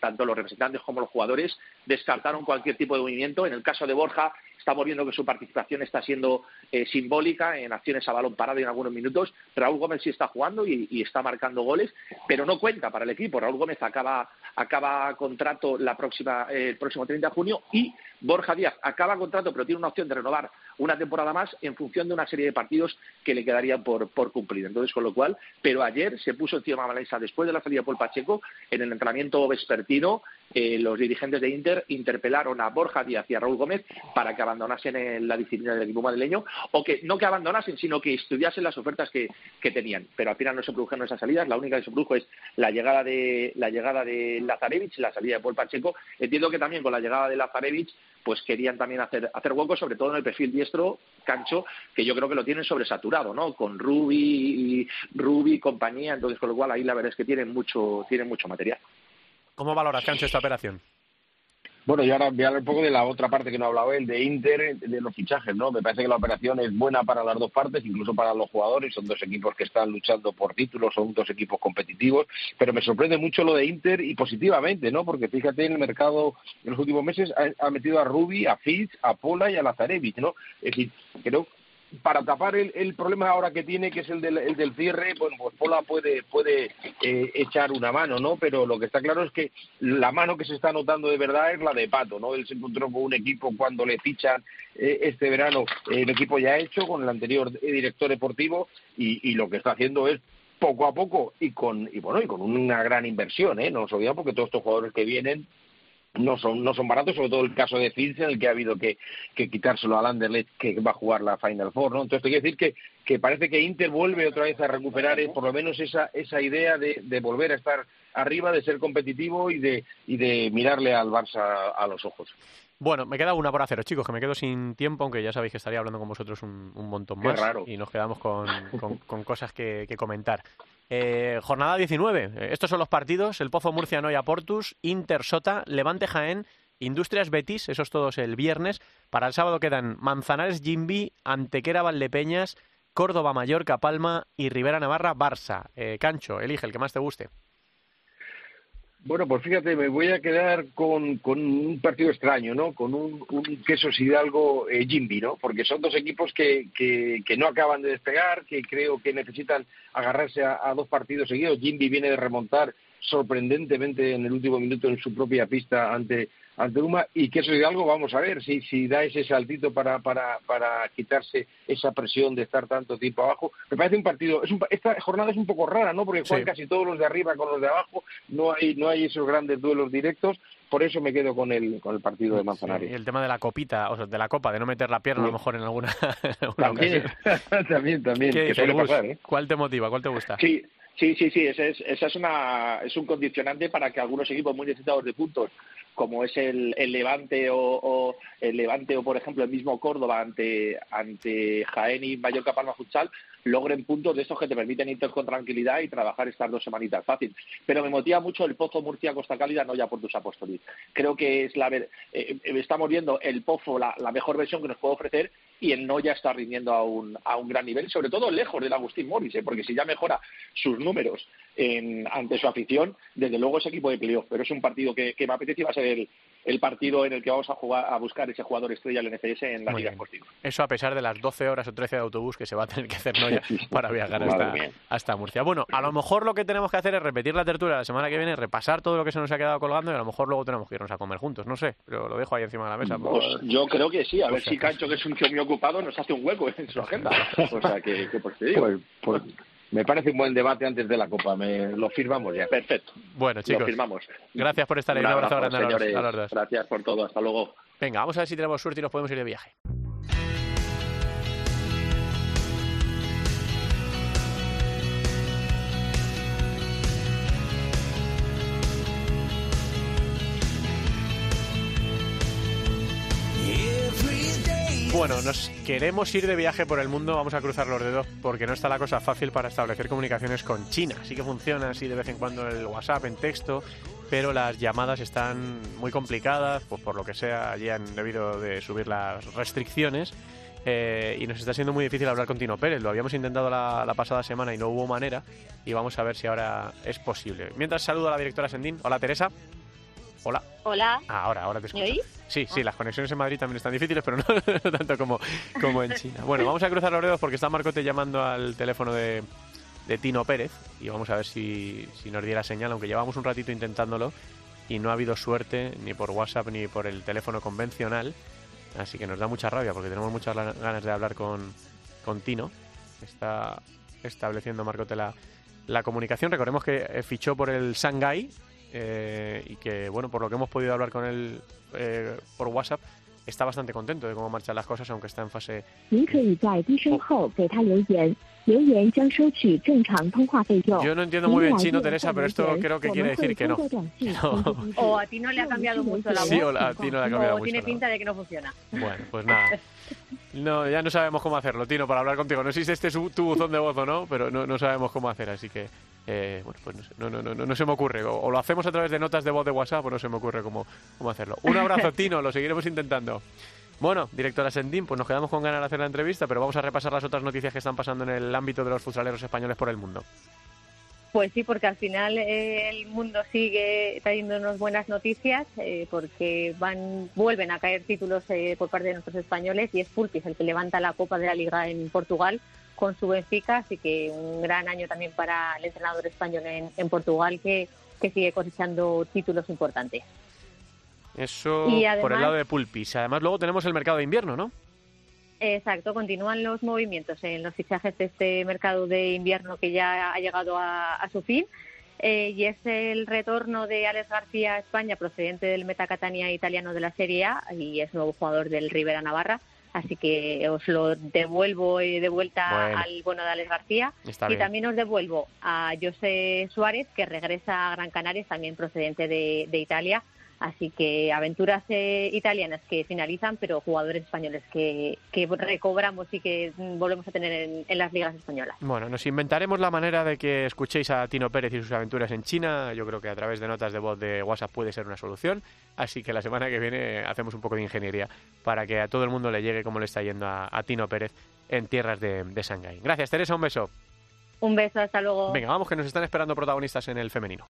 Speaker 6: tanto los representantes como los jugadores descartaron cualquier tipo de movimiento. En el caso de Borja, Estamos viendo que su participación está siendo eh, simbólica en acciones a balón parado en algunos minutos. Raúl Gómez sí está jugando y, está marcando goles, pero no cuenta para el equipo. Raúl Gómez acaba, acaba contrato la próxima, eh, el próximo 30 de junio y Borja Díaz acaba contrato, pero tiene una opción de renovar una temporada más en función de una serie de partidos que le quedarían por, por cumplir. Entonces, con lo cual, pero ayer se puso encima de la después de la salida Paul Pacheco, en el entrenamiento vespertino, eh, los dirigentes de Inter interpelaron a Borja Díaz y a Raúl Gómez para que abandonasen la disciplina del equipo madrileño, o que no que abandonasen, sino que estudiasen las ofertas que, tenían. Pero al final no se produjeron esas salidas, la única que se produjo es la llegada de la llegada de Lazarevich, la salida de Paul Pacheco. Entiendo que también con la llegada de Lazarevich pues querían también hacer, hacer huecos, sobre todo en el perfil diestro, Cancho, que yo creo que lo tienen sobresaturado, ¿no? Con Ruby Ruby compañía, entonces con lo cual ahí la verdad es que tienen mucho, tienen mucho material.
Speaker 1: ¿Cómo valoras, Cancho, esta operación?
Speaker 7: Bueno, y ahora voy a hablar un poco de la otra parte que no ha hablado él, de Inter, de los fichajes, ¿no? Me parece que la operación es buena para las dos partes, incluso para los jugadores, son dos equipos que están luchando por títulos, son dos equipos competitivos, pero me sorprende mucho lo de Inter y positivamente, ¿no? Porque fíjate, en el mercado en los últimos meses ha, metido a Rubi, a Fitz, a Pola y a Lazarevich, ¿no? Es decir, creo para tapar el, problema ahora que tiene, que es el del, el del cierre, bueno, pues Pola puede, puede eh, echar una mano, ¿no? Pero lo que está claro es que la mano que se está notando de verdad es la de Pato, ¿no? Él se encontró con un equipo cuando le fichan eh, este verano, el equipo ya hecho con el anterior director deportivo y, y lo que está haciendo es poco a poco y con y bueno y con una gran inversión, ¿eh? No nos olvidamos porque todos estos jugadores que vienen no son no son baratos, sobre todo el caso de Fitz, en el que ha habido que, que quitárselo al Anderlecht que va a jugar la Final Four, ¿no? Entonces, te quiero decir que, que parece que Inter vuelve otra vez a recuperar eh, por lo menos esa, esa idea de, de volver a estar arriba, de ser competitivo y de, y de mirarle al Barça a los ojos.
Speaker 1: Bueno, me queda una por haceros, chicos, que me quedo sin tiempo, aunque ya sabéis que estaría hablando con vosotros un, un montón más. Y nos quedamos con, con, cosas que, que comentar. Eh, jornada 19. Eh, estos son los partidos. El Pozo Murcia Noia Portus, Inter Sota, Levante Jaén, Industrias Betis, esos todos el viernes. Para el sábado quedan Manzanares Jimbi, Antequera Valdepeñas, Córdoba Mallorca Palma y Rivera Navarra Barça. Eh, Cancho, elige el que más te guste.
Speaker 7: Bueno, pues fíjate, me voy a quedar con, con un partido extraño, ¿no? Con un, un Quesos Hidalgo eh, Jimby, ¿no? Porque son dos equipos que, que, no acaban de despegar, que creo que necesitan agarrarse a, dos partidos seguidos. Jimby viene de remontar sorprendentemente en el último minuto en su propia pista ante ante Uma y que eso es algo vamos a ver si si da ese saltito para para para quitarse esa presión de estar tanto tiempo abajo me parece un partido es un, esta jornada es un poco rara no porque juegan
Speaker 1: Sí.
Speaker 7: casi todos los de arriba con los de abajo no hay no hay esos grandes duelos directos por eso me quedo con el con el partido de Manzanares
Speaker 1: Y el tema de la copita, o sea, de la copa, de no meter la pierna a lo mejor en alguna, en alguna
Speaker 7: también también también ¿eh?
Speaker 1: ¿Cuál te motiva? ¿Cuál te gusta?
Speaker 6: Sí, sí, sí, sí. Es, esa es, una, es un condicionante para que algunos equipos muy necesitados de puntos, como es el, el Levante o, el Levante o por ejemplo el mismo Córdoba ante ante Jaén y Mallorca Palma Futsal, logren puntos de estos que te permiten ir con tranquilidad y trabajar estas dos semanitas fácil. Pero me motiva mucho el Pozo Murcia Costa Cálida, no ya por tus apóstoles. Creo que es la ver- eh, eh, estamos viendo el Pozo la, la mejor versión que nos puede ofrecer y el no ya está rindiendo a un, a un gran nivel, sobre todo lejos del Agustín Morris, ¿eh? porque si ya mejora sus números en- ante su afición, desde luego es equipo de playoff, pero es un partido que, que me apetece y va a ser el, el partido en el que vamos a jugar a buscar ese jugador estrella del NCS en la
Speaker 1: Muy
Speaker 6: Liga
Speaker 1: bien.
Speaker 6: Sportiva.
Speaker 1: Eso a pesar de las 12 horas o 13 de autobús que se va a tener que hacer Noya para viajar hasta, Murcia. Bueno, a lo mejor lo que tenemos que hacer es repetir la tertulia la semana que viene, repasar todo lo que se nos ha quedado colgando y a lo mejor luego tenemos que irnos a comer juntos. No sé, pero lo dejo ahí encima de la mesa.
Speaker 6: Pues yo creo que sí, a ver
Speaker 1: Pues
Speaker 6: si. Cancho, que es un tío muy ocupado, nos hace un hueco en su agenda. O sea, que, que pues digo.
Speaker 7: Pues, pues me parece un buen debate antes de la Copa me lo firmamos ya
Speaker 6: Perfecto,
Speaker 1: Bueno,
Speaker 6: lo
Speaker 1: chicos,
Speaker 6: firmamos.
Speaker 1: gracias por estar ahí. Un abrazo grande a los-
Speaker 6: señores.
Speaker 1: a los dos.
Speaker 6: Gracias por todo, hasta luego.
Speaker 1: Venga, vamos a ver si tenemos suerte y nos podemos ir de viaje. Nos queremos ir de viaje por el mundo, vamos a cruzar los dedos porque no está la cosa fácil para establecer comunicaciones con China. Sí que funciona así de vez en cuando el WhatsApp en texto, pero las llamadas están muy complicadas, pues por lo que sea, allí han debido de subir las restricciones eh, y nos está siendo muy difícil hablar con Tino Pérez. Lo habíamos intentado la, la pasada semana y no hubo manera y vamos a ver si ahora es posible. Mientras saludo a la directora Sendín. Hola Teresa. Hola.
Speaker 8: Hola,
Speaker 1: Ah, ahora, ahora te
Speaker 8: ¿me
Speaker 1: escucho.
Speaker 8: oís?
Speaker 1: Sí, sí, las conexiones en Madrid también están difíciles, pero no, no tanto como, como en China. Bueno, vamos a cruzar los dedos porque está Marcote llamando al teléfono de, de Tino Pérez y vamos a ver si, si nos diera señal, aunque llevamos un ratito intentándolo y no ha habido suerte ni por WhatsApp ni por el teléfono convencional. Así que nos da mucha rabia porque tenemos muchas ganas de hablar con, con Tino. Está estableciendo Marcote la, la comunicación. Recordemos que eh, fichó por el Shanghai eh, y que, bueno, por lo que hemos podido hablar con él eh, por WhatsApp, está bastante contento de cómo marchan las cosas, aunque está en fase
Speaker 9: 您可以在低声后给他留言，留言将收取正常通话费用。
Speaker 1: Yo no entiendo muy bien chino, Teresa, pero esto creo que quiere decir que no. No.
Speaker 8: O a ti no le ha cambiado mucho la voz.
Speaker 1: Sí, o la- a ti no le ha cambiado
Speaker 8: o
Speaker 1: mucho
Speaker 8: tiene
Speaker 1: la
Speaker 8: pinta de que no funciona.
Speaker 1: Bueno, pues nada. No, ya no sabemos cómo hacerlo, Tino, para hablar contigo. No sé si este es tu buzón de voz o no, pero no, no sabemos cómo hacer, así que, eh, bueno, pues no, sé, no, no, no, no, no se me ocurre. O, o lo hacemos a través de notas de voz de WhatsApp o no se me ocurre cómo, cómo hacerlo. Un abrazo, Tino, lo seguiremos intentando. Bueno, directora Sendín, pues nos quedamos con ganas de hacer la entrevista, pero vamos a repasar las otras noticias que están pasando en el ámbito de los futsaleros españoles por el mundo.
Speaker 8: Pues sí, porque al final eh, el mundo sigue trayéndonos buenas noticias, eh, porque van vuelven a caer títulos eh, por parte de nuestros españoles y es Pulpis el que levanta la Copa de la Liga en Portugal con su Benfica, así que un gran año también para el entrenador español en, en Portugal que, que sigue cosechando títulos importantes.
Speaker 1: Eso por el lado de Pulpis. Además, luego tenemos el mercado de invierno, ¿no?
Speaker 8: Exacto, continúan los movimientos en los fichajes de este mercado de invierno que ya ha llegado a, a su fin. eh, y es el retorno de Alex García a España, procedente del Metacatania italiano de la Serie A, y es nuevo jugador del Rivera Navarra. Así que os lo devuelvo eh, de vuelta
Speaker 1: Bueno.
Speaker 8: al bueno de Alex García.
Speaker 1: Está
Speaker 8: y
Speaker 1: bien.
Speaker 8: también os devuelvo a José Suárez, que regresa a Gran Canarias, también procedente de, de Italia. Así que aventuras eh, italianas que finalizan, pero jugadores españoles que, que recobramos y que mm, volvemos a tener en, en las ligas españolas.
Speaker 1: Bueno, nos inventaremos la manera de que escuchéis a Tino Pérez y sus aventuras en China. Yo creo que a través de notas de voz de WhatsApp puede ser una solución. Así que la semana que viene hacemos un poco de ingeniería para que a todo el mundo le llegue como le está yendo a, a Tino Pérez en tierras de, de Shanghái. Gracias, Teresa. Un beso.
Speaker 8: Un beso, hasta luego.
Speaker 1: Venga, vamos que nos están esperando protagonistas en el femenino.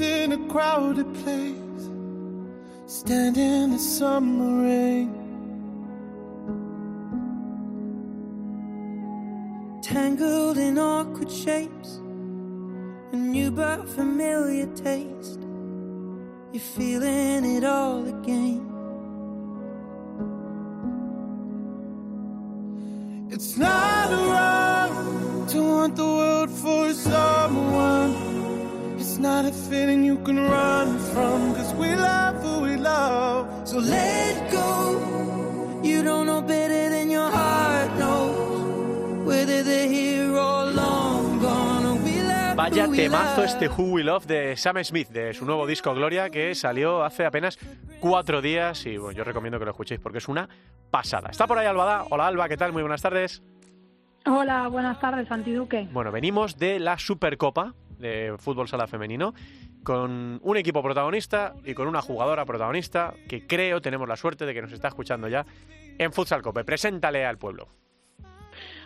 Speaker 4: In a crowded place, stand in the summer rain. Tangled in awkward shapes, a new but familiar taste. You're feeling it all again. Not a feeling you can run from, cause we love who we love. So let go. You don't know better than your heart knows. Whether they're here or long gone, or we love
Speaker 1: Vaya temazo este Who We Love de Sam Smith, de su nuevo disco Gloria, que salió hace apenas cuatro días y bueno, yo recomiendo que lo escuchéis porque es una pasada. Está por ahí Albada. Hola Alba, ¿qué tal? Muy buenas tardes.
Speaker 10: Hola, buenas tardes, Antiduque.
Speaker 1: Bueno, venimos de la Supercopa de fútbol sala femenino con un equipo protagonista y con una jugadora protagonista que creo tenemos la suerte de que nos está escuchando ya en Futsal Cope. Preséntale al pueblo.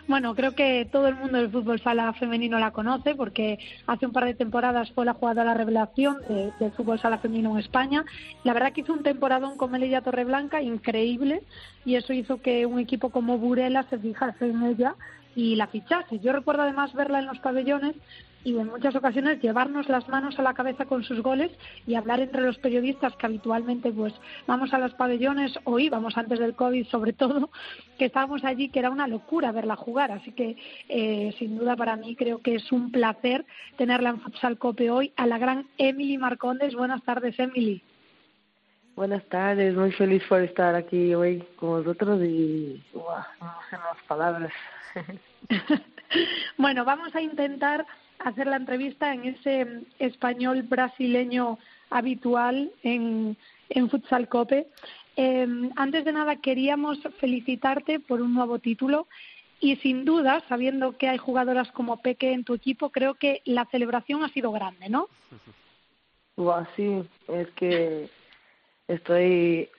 Speaker 10: Bueno, creo que todo el mundo del fútbol sala femenino la conoce porque hace un par de temporadas fue la jugadora revelación de- del fútbol sala femenino en España. La verdad que hizo un temporadón con Melilla Torreblanca increíble y eso hizo que un equipo como Burela se fijase en ella y la fichase. Yo recuerdo además verla en los pabellones y en muchas ocasiones llevarnos las manos a la cabeza con sus goles y hablar entre los periodistas que habitualmente pues vamos a los pabellones o íbamos antes del COVID sobre todo que estábamos allí que era una locura verla jugar. Así que eh, sin duda para mí creo que es un placer tenerla en Futsal Cope hoy a la gran Emily Marcondes. Buenas tardes Emily.
Speaker 11: Buenas tardes, muy feliz por estar aquí hoy con vosotros y uah, no sé las palabras.
Speaker 10: Bueno, vamos a intentar hacer la entrevista en ese español brasileño habitual en, en Futsal Cope. Eh, antes de nada, queríamos felicitarte por un nuevo título y sin duda, sabiendo que hay jugadoras como Peque en tu equipo, creo que la celebración ha sido grande, ¿no?
Speaker 11: Uah, sí, es que estoy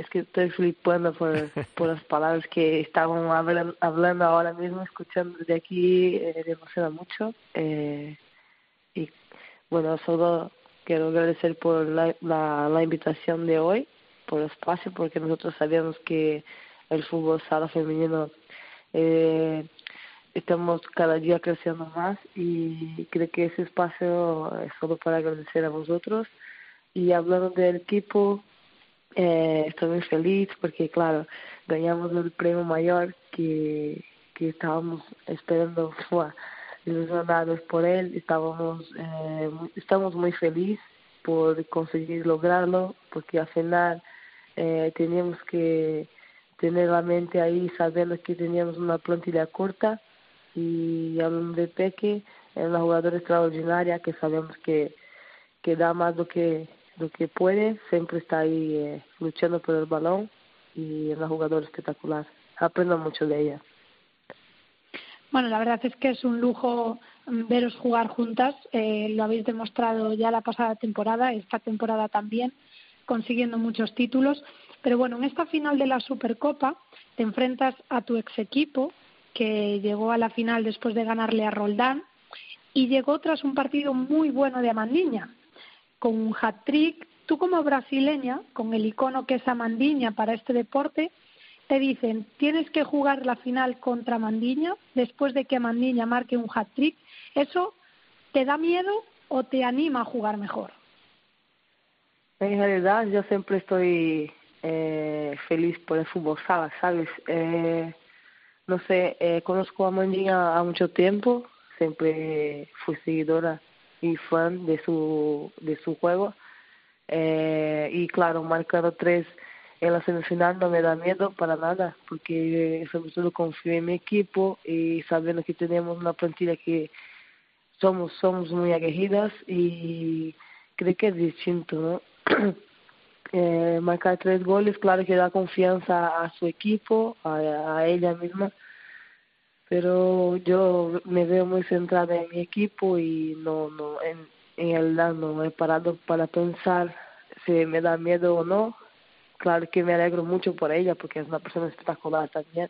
Speaker 11: es que estoy flipando por, por las palabras que estaban hablan- hablando ahora mismo, escuchando de aquí, eh, me emociona mucho. Eh, y bueno, solo quiero agradecer por la, la, la invitación de hoy, por el espacio, porque nosotros sabemos que el fútbol sala femenino eh, estamos cada día creciendo más y creo que ese espacio es solo para agradecer a vosotros. Y hablando del equipo, eh, estoy muy feliz porque, claro, ganamos el premio mayor que, que estábamos esperando, fue ilusionados por él, estábamos, eh, estamos muy felices por conseguir lograrlo, porque al final eh, teníamos que tener la mente ahí sabiendo que teníamos una plantilla corta y hablando de Peque, es una jugadora extraordinaria que sabemos que, que da más lo que lo que puede, siempre está ahí eh, luchando por el balón y es una jugadora espectacular. Aprendo mucho de ella.
Speaker 10: Bueno, la verdad es que es un lujo mm, veros jugar juntas. Eh, lo habéis demostrado ya la pasada temporada, esta temporada también, consiguiendo muchos títulos. Pero bueno, en esta final de la Supercopa te enfrentas a tu ex equipo, que llegó a la final después de ganarle a Roldán, y llegó tras un partido muy bueno de Amandiña, con un hat-trick. Tú como brasileña, con el icono que es Amandiña para este deporte, te dicen, tienes que jugar la final contra Mandiña después de que Mandiña marque un hat-trick. ¿Eso te da miedo o te anima a jugar mejor?
Speaker 11: En realidad yo siempre estoy eh, feliz por el fútbol sala, ¿sabes? Eh, no sé, eh, conozco a Mandinha há mucho tiempo, siempre fui seguidora y fan de su, de su juego. Eh, y claro, marcando tres en la semifinal no me da miedo para nada, porque sobre todo confío en mi equipo y sabiendo que tenemos una plantilla que somos somos muy aguerridas y creo que es distinto, ¿no? eh, marcar tres goles, claro que da confianza a su equipo, a, a ella misma, pero yo me veo muy centrada en mi equipo y no, no, en, en realidad no he parado para pensar si me da miedo o no. Claro que me alegro mucho por ella porque es una persona espectacular también,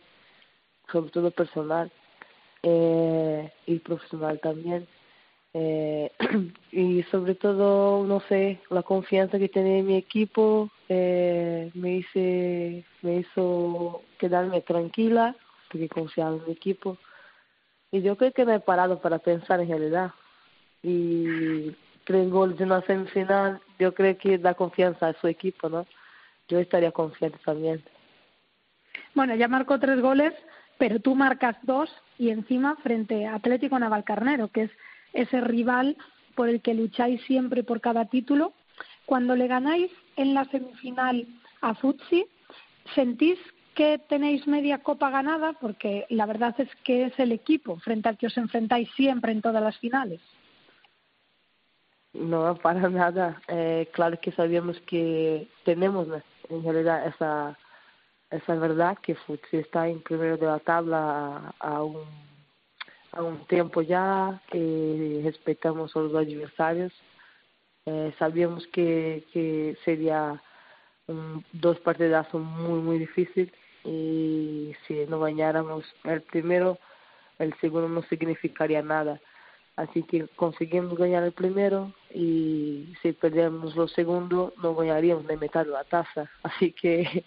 Speaker 11: sobre todo personal eh, y profesional también. Eh, y sobre todo, no sé, la confianza que tenía en mi equipo eh, me, hice, me hizo quedarme tranquila porque confiaba en mi equipo. Y yo creo que me he parado para pensar en realidad. Y tres goles de una semifinal, yo creo que da confianza a su equipo, ¿no? Yo estaría confiante también.
Speaker 10: Bueno, ya marcó tres goles, pero tú marcas dos y encima frente a Atlético Navalcarnero, que es ese rival por el que lucháis siempre por cada título. Cuando le ganáis en la semifinal a Futsi, ¿sentís que tenéis media copa ganada? Porque la verdad es que es el equipo frente al que os enfrentáis siempre en todas las finales.
Speaker 11: No, para nada. Eh, claro que sabíamos que tenemos en realidad esa, esa verdad que Futsi está en primero de la tabla a, un, a un tiempo ya, que respetamos a los adversarios. Eh, sabíamos que, que sería un, dos partidazos muy, muy difíciles y si no bañáramos el primero, el segundo no significaría nada. Así que conseguimos ganar el primero y si perdemos los segundos no ganaríamos de mitad de la taza. Así que,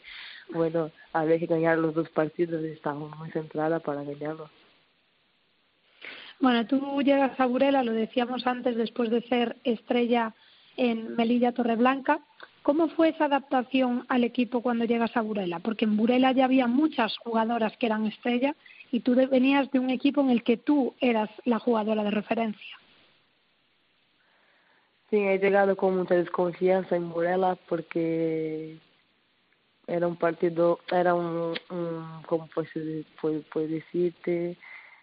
Speaker 11: bueno, había que ganar los dos partidos estamos muy centradas para ganarlo.
Speaker 10: Bueno, tú llegas a Burela, lo decíamos antes, después de ser estrella en Melilla Torreblanca. ¿Cómo fue esa adaptación al equipo cuando llegas a Burela? Porque en Burela ya había muchas jugadoras que eran estrella y tú venías de un equipo en el que tú eras la jugadora de referencia.
Speaker 11: Sí, he llegado con mucha desconfianza en Burela porque era un partido, era un, un ¿cómo puede, puede, decirte?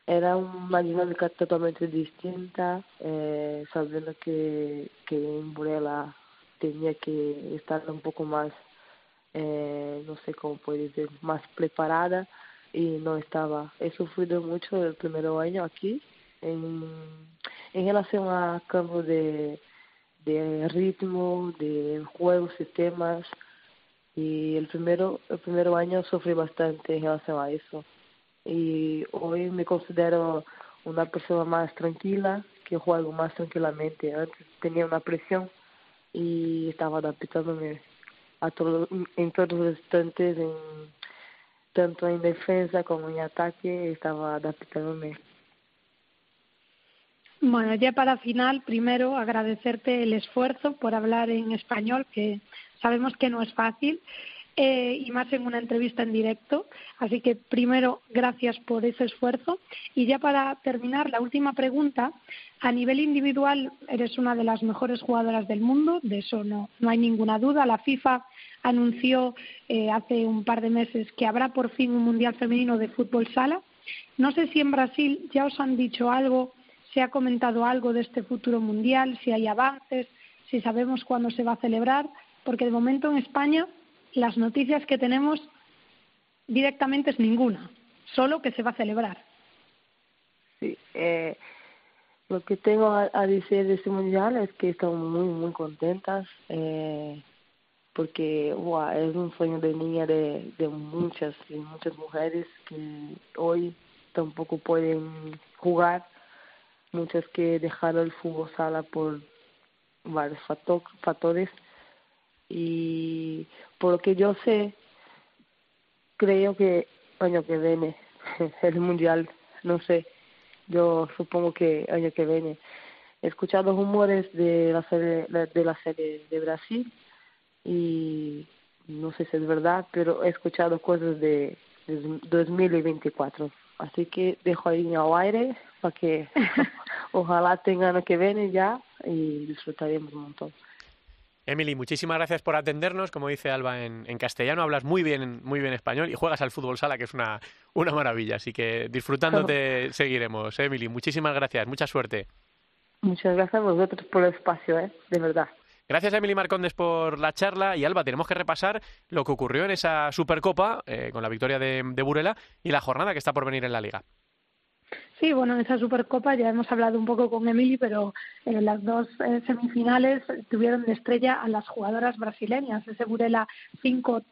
Speaker 11: Era una dinámica totalmente distinta, eh, sabiendo que en Burela tenía que estar un poco más, eh, no sé cómo puede decir, más preparada y no estaba. He sufrido mucho el primer año aquí en, en relación a cambio de, de ritmo, de juegos, sistemas y el primero el primer año sufrí bastante en relación a eso. Y hoy me considero una persona más tranquila que juego más tranquilamente. Antes tenía una presión y estaba adaptándome a todo, en todos los instantes en tanto en defensa como en ataque, estaba adaptándome.
Speaker 10: Bueno, ya para final, primero agradecerte el esfuerzo por hablar en español, que sabemos que no es fácil, eh, y más en una entrevista en directo. Así que primero, gracias por ese esfuerzo. Y ya para terminar, la última pregunta. A nivel individual, eres una de las mejores jugadoras del mundo, de eso no, no hay ninguna duda. La FIFA anunció eh, hace un par de meses que habrá por fin un Mundial Femenino de Fútbol Sala. No sé si en Brasil ya os han dicho algo, se ha comentado algo de este futuro Mundial, si hay avances, si sabemos cuándo se va a celebrar, porque de momento en España las noticias que tenemos directamente es ninguna, solo que se va a celebrar.
Speaker 11: Sí, eh, lo que tengo a, decir de este mundial es que estamos muy, muy contentas. Eh, porque es un sueño de niña de, muchas y muchas mujeres que hoy tampoco pueden jugar, muchas que dejaron el fútbol sala por varios factores y por lo que yo sé, creo que año que viene el mundial, no sé, yo supongo que año que viene. He escuchado rumores de la serie, de la serie de Brasil y no sé si es verdad, pero he escuchado cosas de, de 2024. Así que dejo ahí en el aire para que ojalá tengan que viene ya y disfrutaremos un montón.
Speaker 1: Emily, muchísimas gracias por atendernos. Como dice Alba en, en, castellano, hablas muy bien, muy bien español y juegas al fútbol sala, que es una, una maravilla. Así que disfrutándote seguiremos. Emily, muchísimas gracias. Mucha suerte.
Speaker 11: Muchas gracias a vosotros por el espacio, ¿eh? de verdad.
Speaker 1: Gracias a Emily Marcondes por la charla y Alba, tenemos que repasar lo que ocurrió en esa Supercopa eh, con la victoria de, de Burela y la jornada que está por venir en la liga.
Speaker 10: Sí, bueno, en esa Supercopa ya hemos hablado un poco con Emily, pero eh, las dos eh, semifinales tuvieron de estrella a las jugadoras brasileñas. Ese Burela 5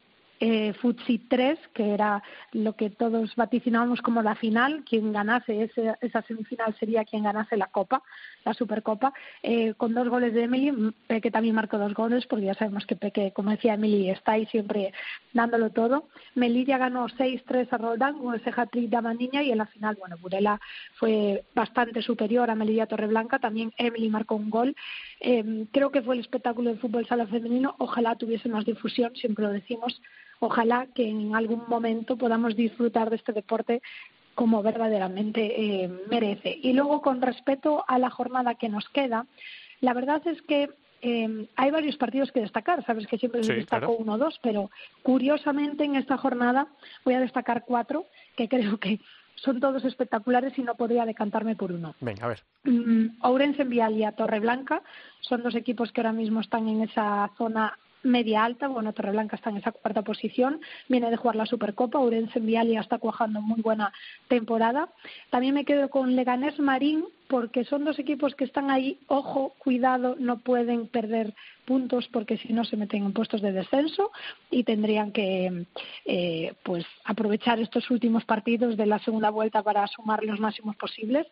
Speaker 10: eh, Futsi 3, que era lo que todos vaticinábamos como la final. Quien ganase ese, esa semifinal sería quien ganase la Copa, la Supercopa, eh, con dos goles de Emily. Peque también marcó dos goles, porque ya sabemos que Peque, como decía Emily, está ahí siempre dándolo todo. Melilla ganó 6-3 a Roldán con ese hat-trick de Amaniña y en la final, bueno, Burela fue bastante superior a Melilla Torreblanca. También Emily marcó un gol. Eh, creo que fue el espectáculo de fútbol sala femenino. Ojalá tuviese más difusión, siempre lo decimos. Ojalá que en algún momento podamos disfrutar de este deporte como verdaderamente eh, merece. Y luego, con respecto a la jornada que nos queda, la verdad es que eh, hay varios partidos que destacar. Sabes que siempre se destaco uno o dos, pero curiosamente en esta jornada voy a destacar cuatro que creo que son todos espectaculares y no podría decantarme por uno.
Speaker 1: Venga, a ver.
Speaker 10: Mm, Ourense en Vial y a Torreblanca son dos equipos que ahora mismo están en esa zona media alta, bueno, Torreblanca está en esa cuarta posición, viene de jugar la Supercopa, Urense en Vialia está cuajando muy buena temporada. También me quedo con Leganés Marín, porque son dos equipos que están ahí, ojo, cuidado, no pueden perder puntos porque si no se meten en puestos de descenso y tendrían que eh, pues aprovechar estos últimos partidos de la segunda vuelta para sumar los máximos posibles.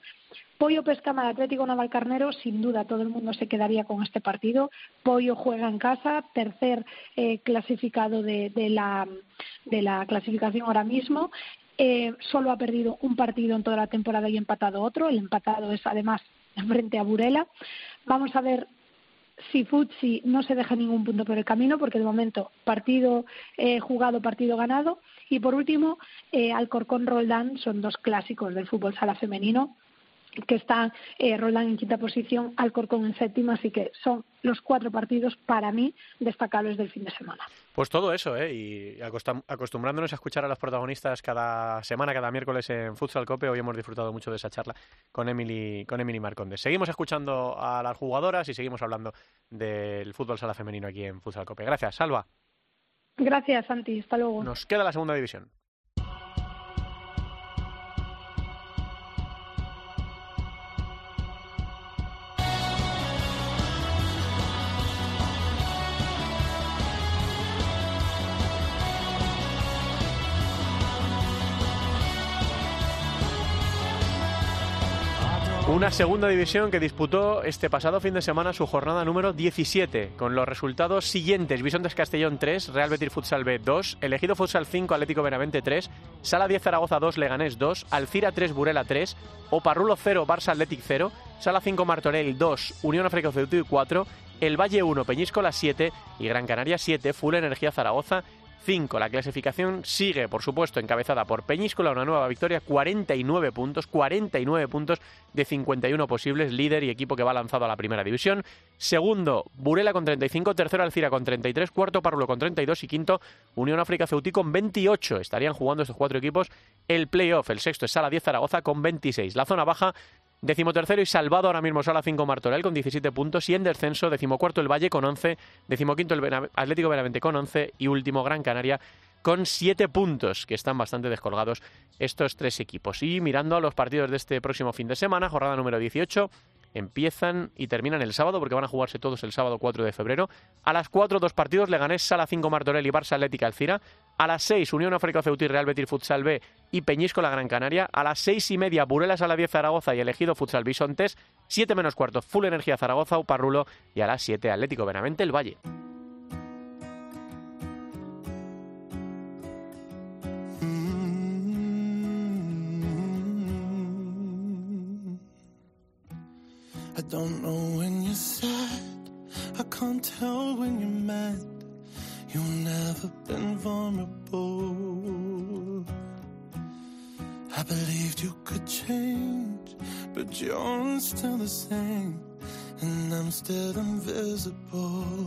Speaker 10: Pollo Pescama Atlético Navalcarnero, sin duda todo el mundo se quedaría con este partido. Pollo juega en casa, tercer eh, clasificado de, de, la, de la clasificación ahora mismo. Eh, solo ha perdido un partido en toda la temporada y empatado otro. El empatado es además frente a Burela. Vamos a ver si Futsi no se deja ningún punto por el camino, porque de momento partido eh, jugado, partido ganado. Y por último, eh, Alcorcón Roldán son dos clásicos del fútbol sala femenino que está eh, Roland en quinta posición, Alcorcón en séptima, así que son los cuatro partidos para mí destacables del fin de semana.
Speaker 1: Pues todo eso, ¿eh? y acostumbrándonos a escuchar a los protagonistas cada semana, cada miércoles en Futsal Cope, hoy hemos disfrutado mucho de esa charla con Emily, con Emily Marcondes. Seguimos escuchando a las jugadoras y seguimos hablando del fútbol sala femenino aquí en Futsal Cope. Gracias, Salva.
Speaker 10: Gracias, Santi. Hasta luego.
Speaker 1: Nos queda la segunda división. Una segunda división que disputó este pasado fin de semana su jornada número 17, con los resultados siguientes: Bisontes Castellón 3, Real Betis Futsal B 2, Elegido Futsal 5, Atlético Benavente 3, Sala 10 Zaragoza 2, Leganés 2, Alcira 3, Burela 3, Oparrulo 0, Barça Athletic 0, Sala 5 Martorell 2, Unión África Ceutí 4, El Valle 1, Peñíscola 7 y Gran Canaria 7, Full Energía Zaragoza 5. La clasificación sigue, por supuesto, encabezada por Peñíscola, una nueva victoria, 49 puntos, 49 puntos de 51 posibles, líder y equipo que va lanzado a la primera división. Segundo, Burela con 35, tercero Alcira con 33, cuarto Parrulo con 32 y quinto Unión África Ceutí con 28. Estarían jugando estos cuatro equipos el playoff. El sexto es Sala 10 Zaragoza con 26. La zona baja Decimotercero y salvado ahora mismo Sala 5 Martorell con 17 puntos y en descenso decimocuarto el Valle con 11, decimoquinto el Atlético Benavente con 11 y último Gran Canaria con 7 puntos, que están bastante descolgados estos tres equipos. Y mirando a los partidos de este próximo fin de semana, jornada número 18, empiezan y terminan el sábado, porque van a jugarse todos el sábado 4 de febrero. A las 4, dos partidos, Leganés, Sala 5, Martorell y Barça Atlética Alcira. A las 6, Unión África Ceutí, Real Betis Futsal B y Peñisco la Gran Canaria. A las 6 y media, Burelas a la 10 Zaragoza y Elegido Futsal Bisontes. 7 menos cuarto, Full Energía Zaragoza, Uparrulo y a las 7, Atlético Benavente, El Valle.
Speaker 4: I don't know when you're sad, I can't tell when you're mad. You've never been vulnerable. I believed you could change, but you're still the same, and I'm still invisible.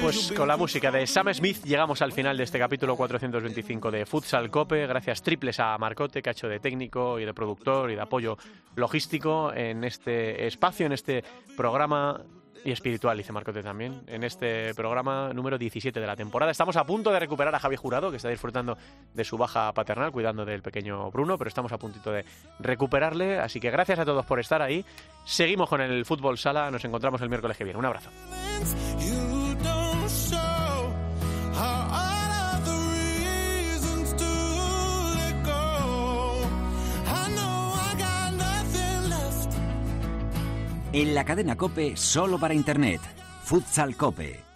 Speaker 1: Pues con la música de Sam Smith llegamos al final de este capítulo 425 de Futsal Cope. Gracias triples a Marcote, que ha hecho de técnico y de productor y de apoyo logístico en este espacio, en este programa y espiritual, dice Marcote también, en este programa número 17 de la temporada. Estamos a punto de recuperar a Javi Jurado, que está disfrutando de su baja paternal, cuidando del pequeño Bruno, pero estamos a puntito de recuperarle. Así que gracias a todos por estar ahí. Seguimos con el fútbol sala, nos encontramos el miércoles que viene. Un abrazo.
Speaker 12: En la cadena Cope, solo para Internet. Futsal Cope.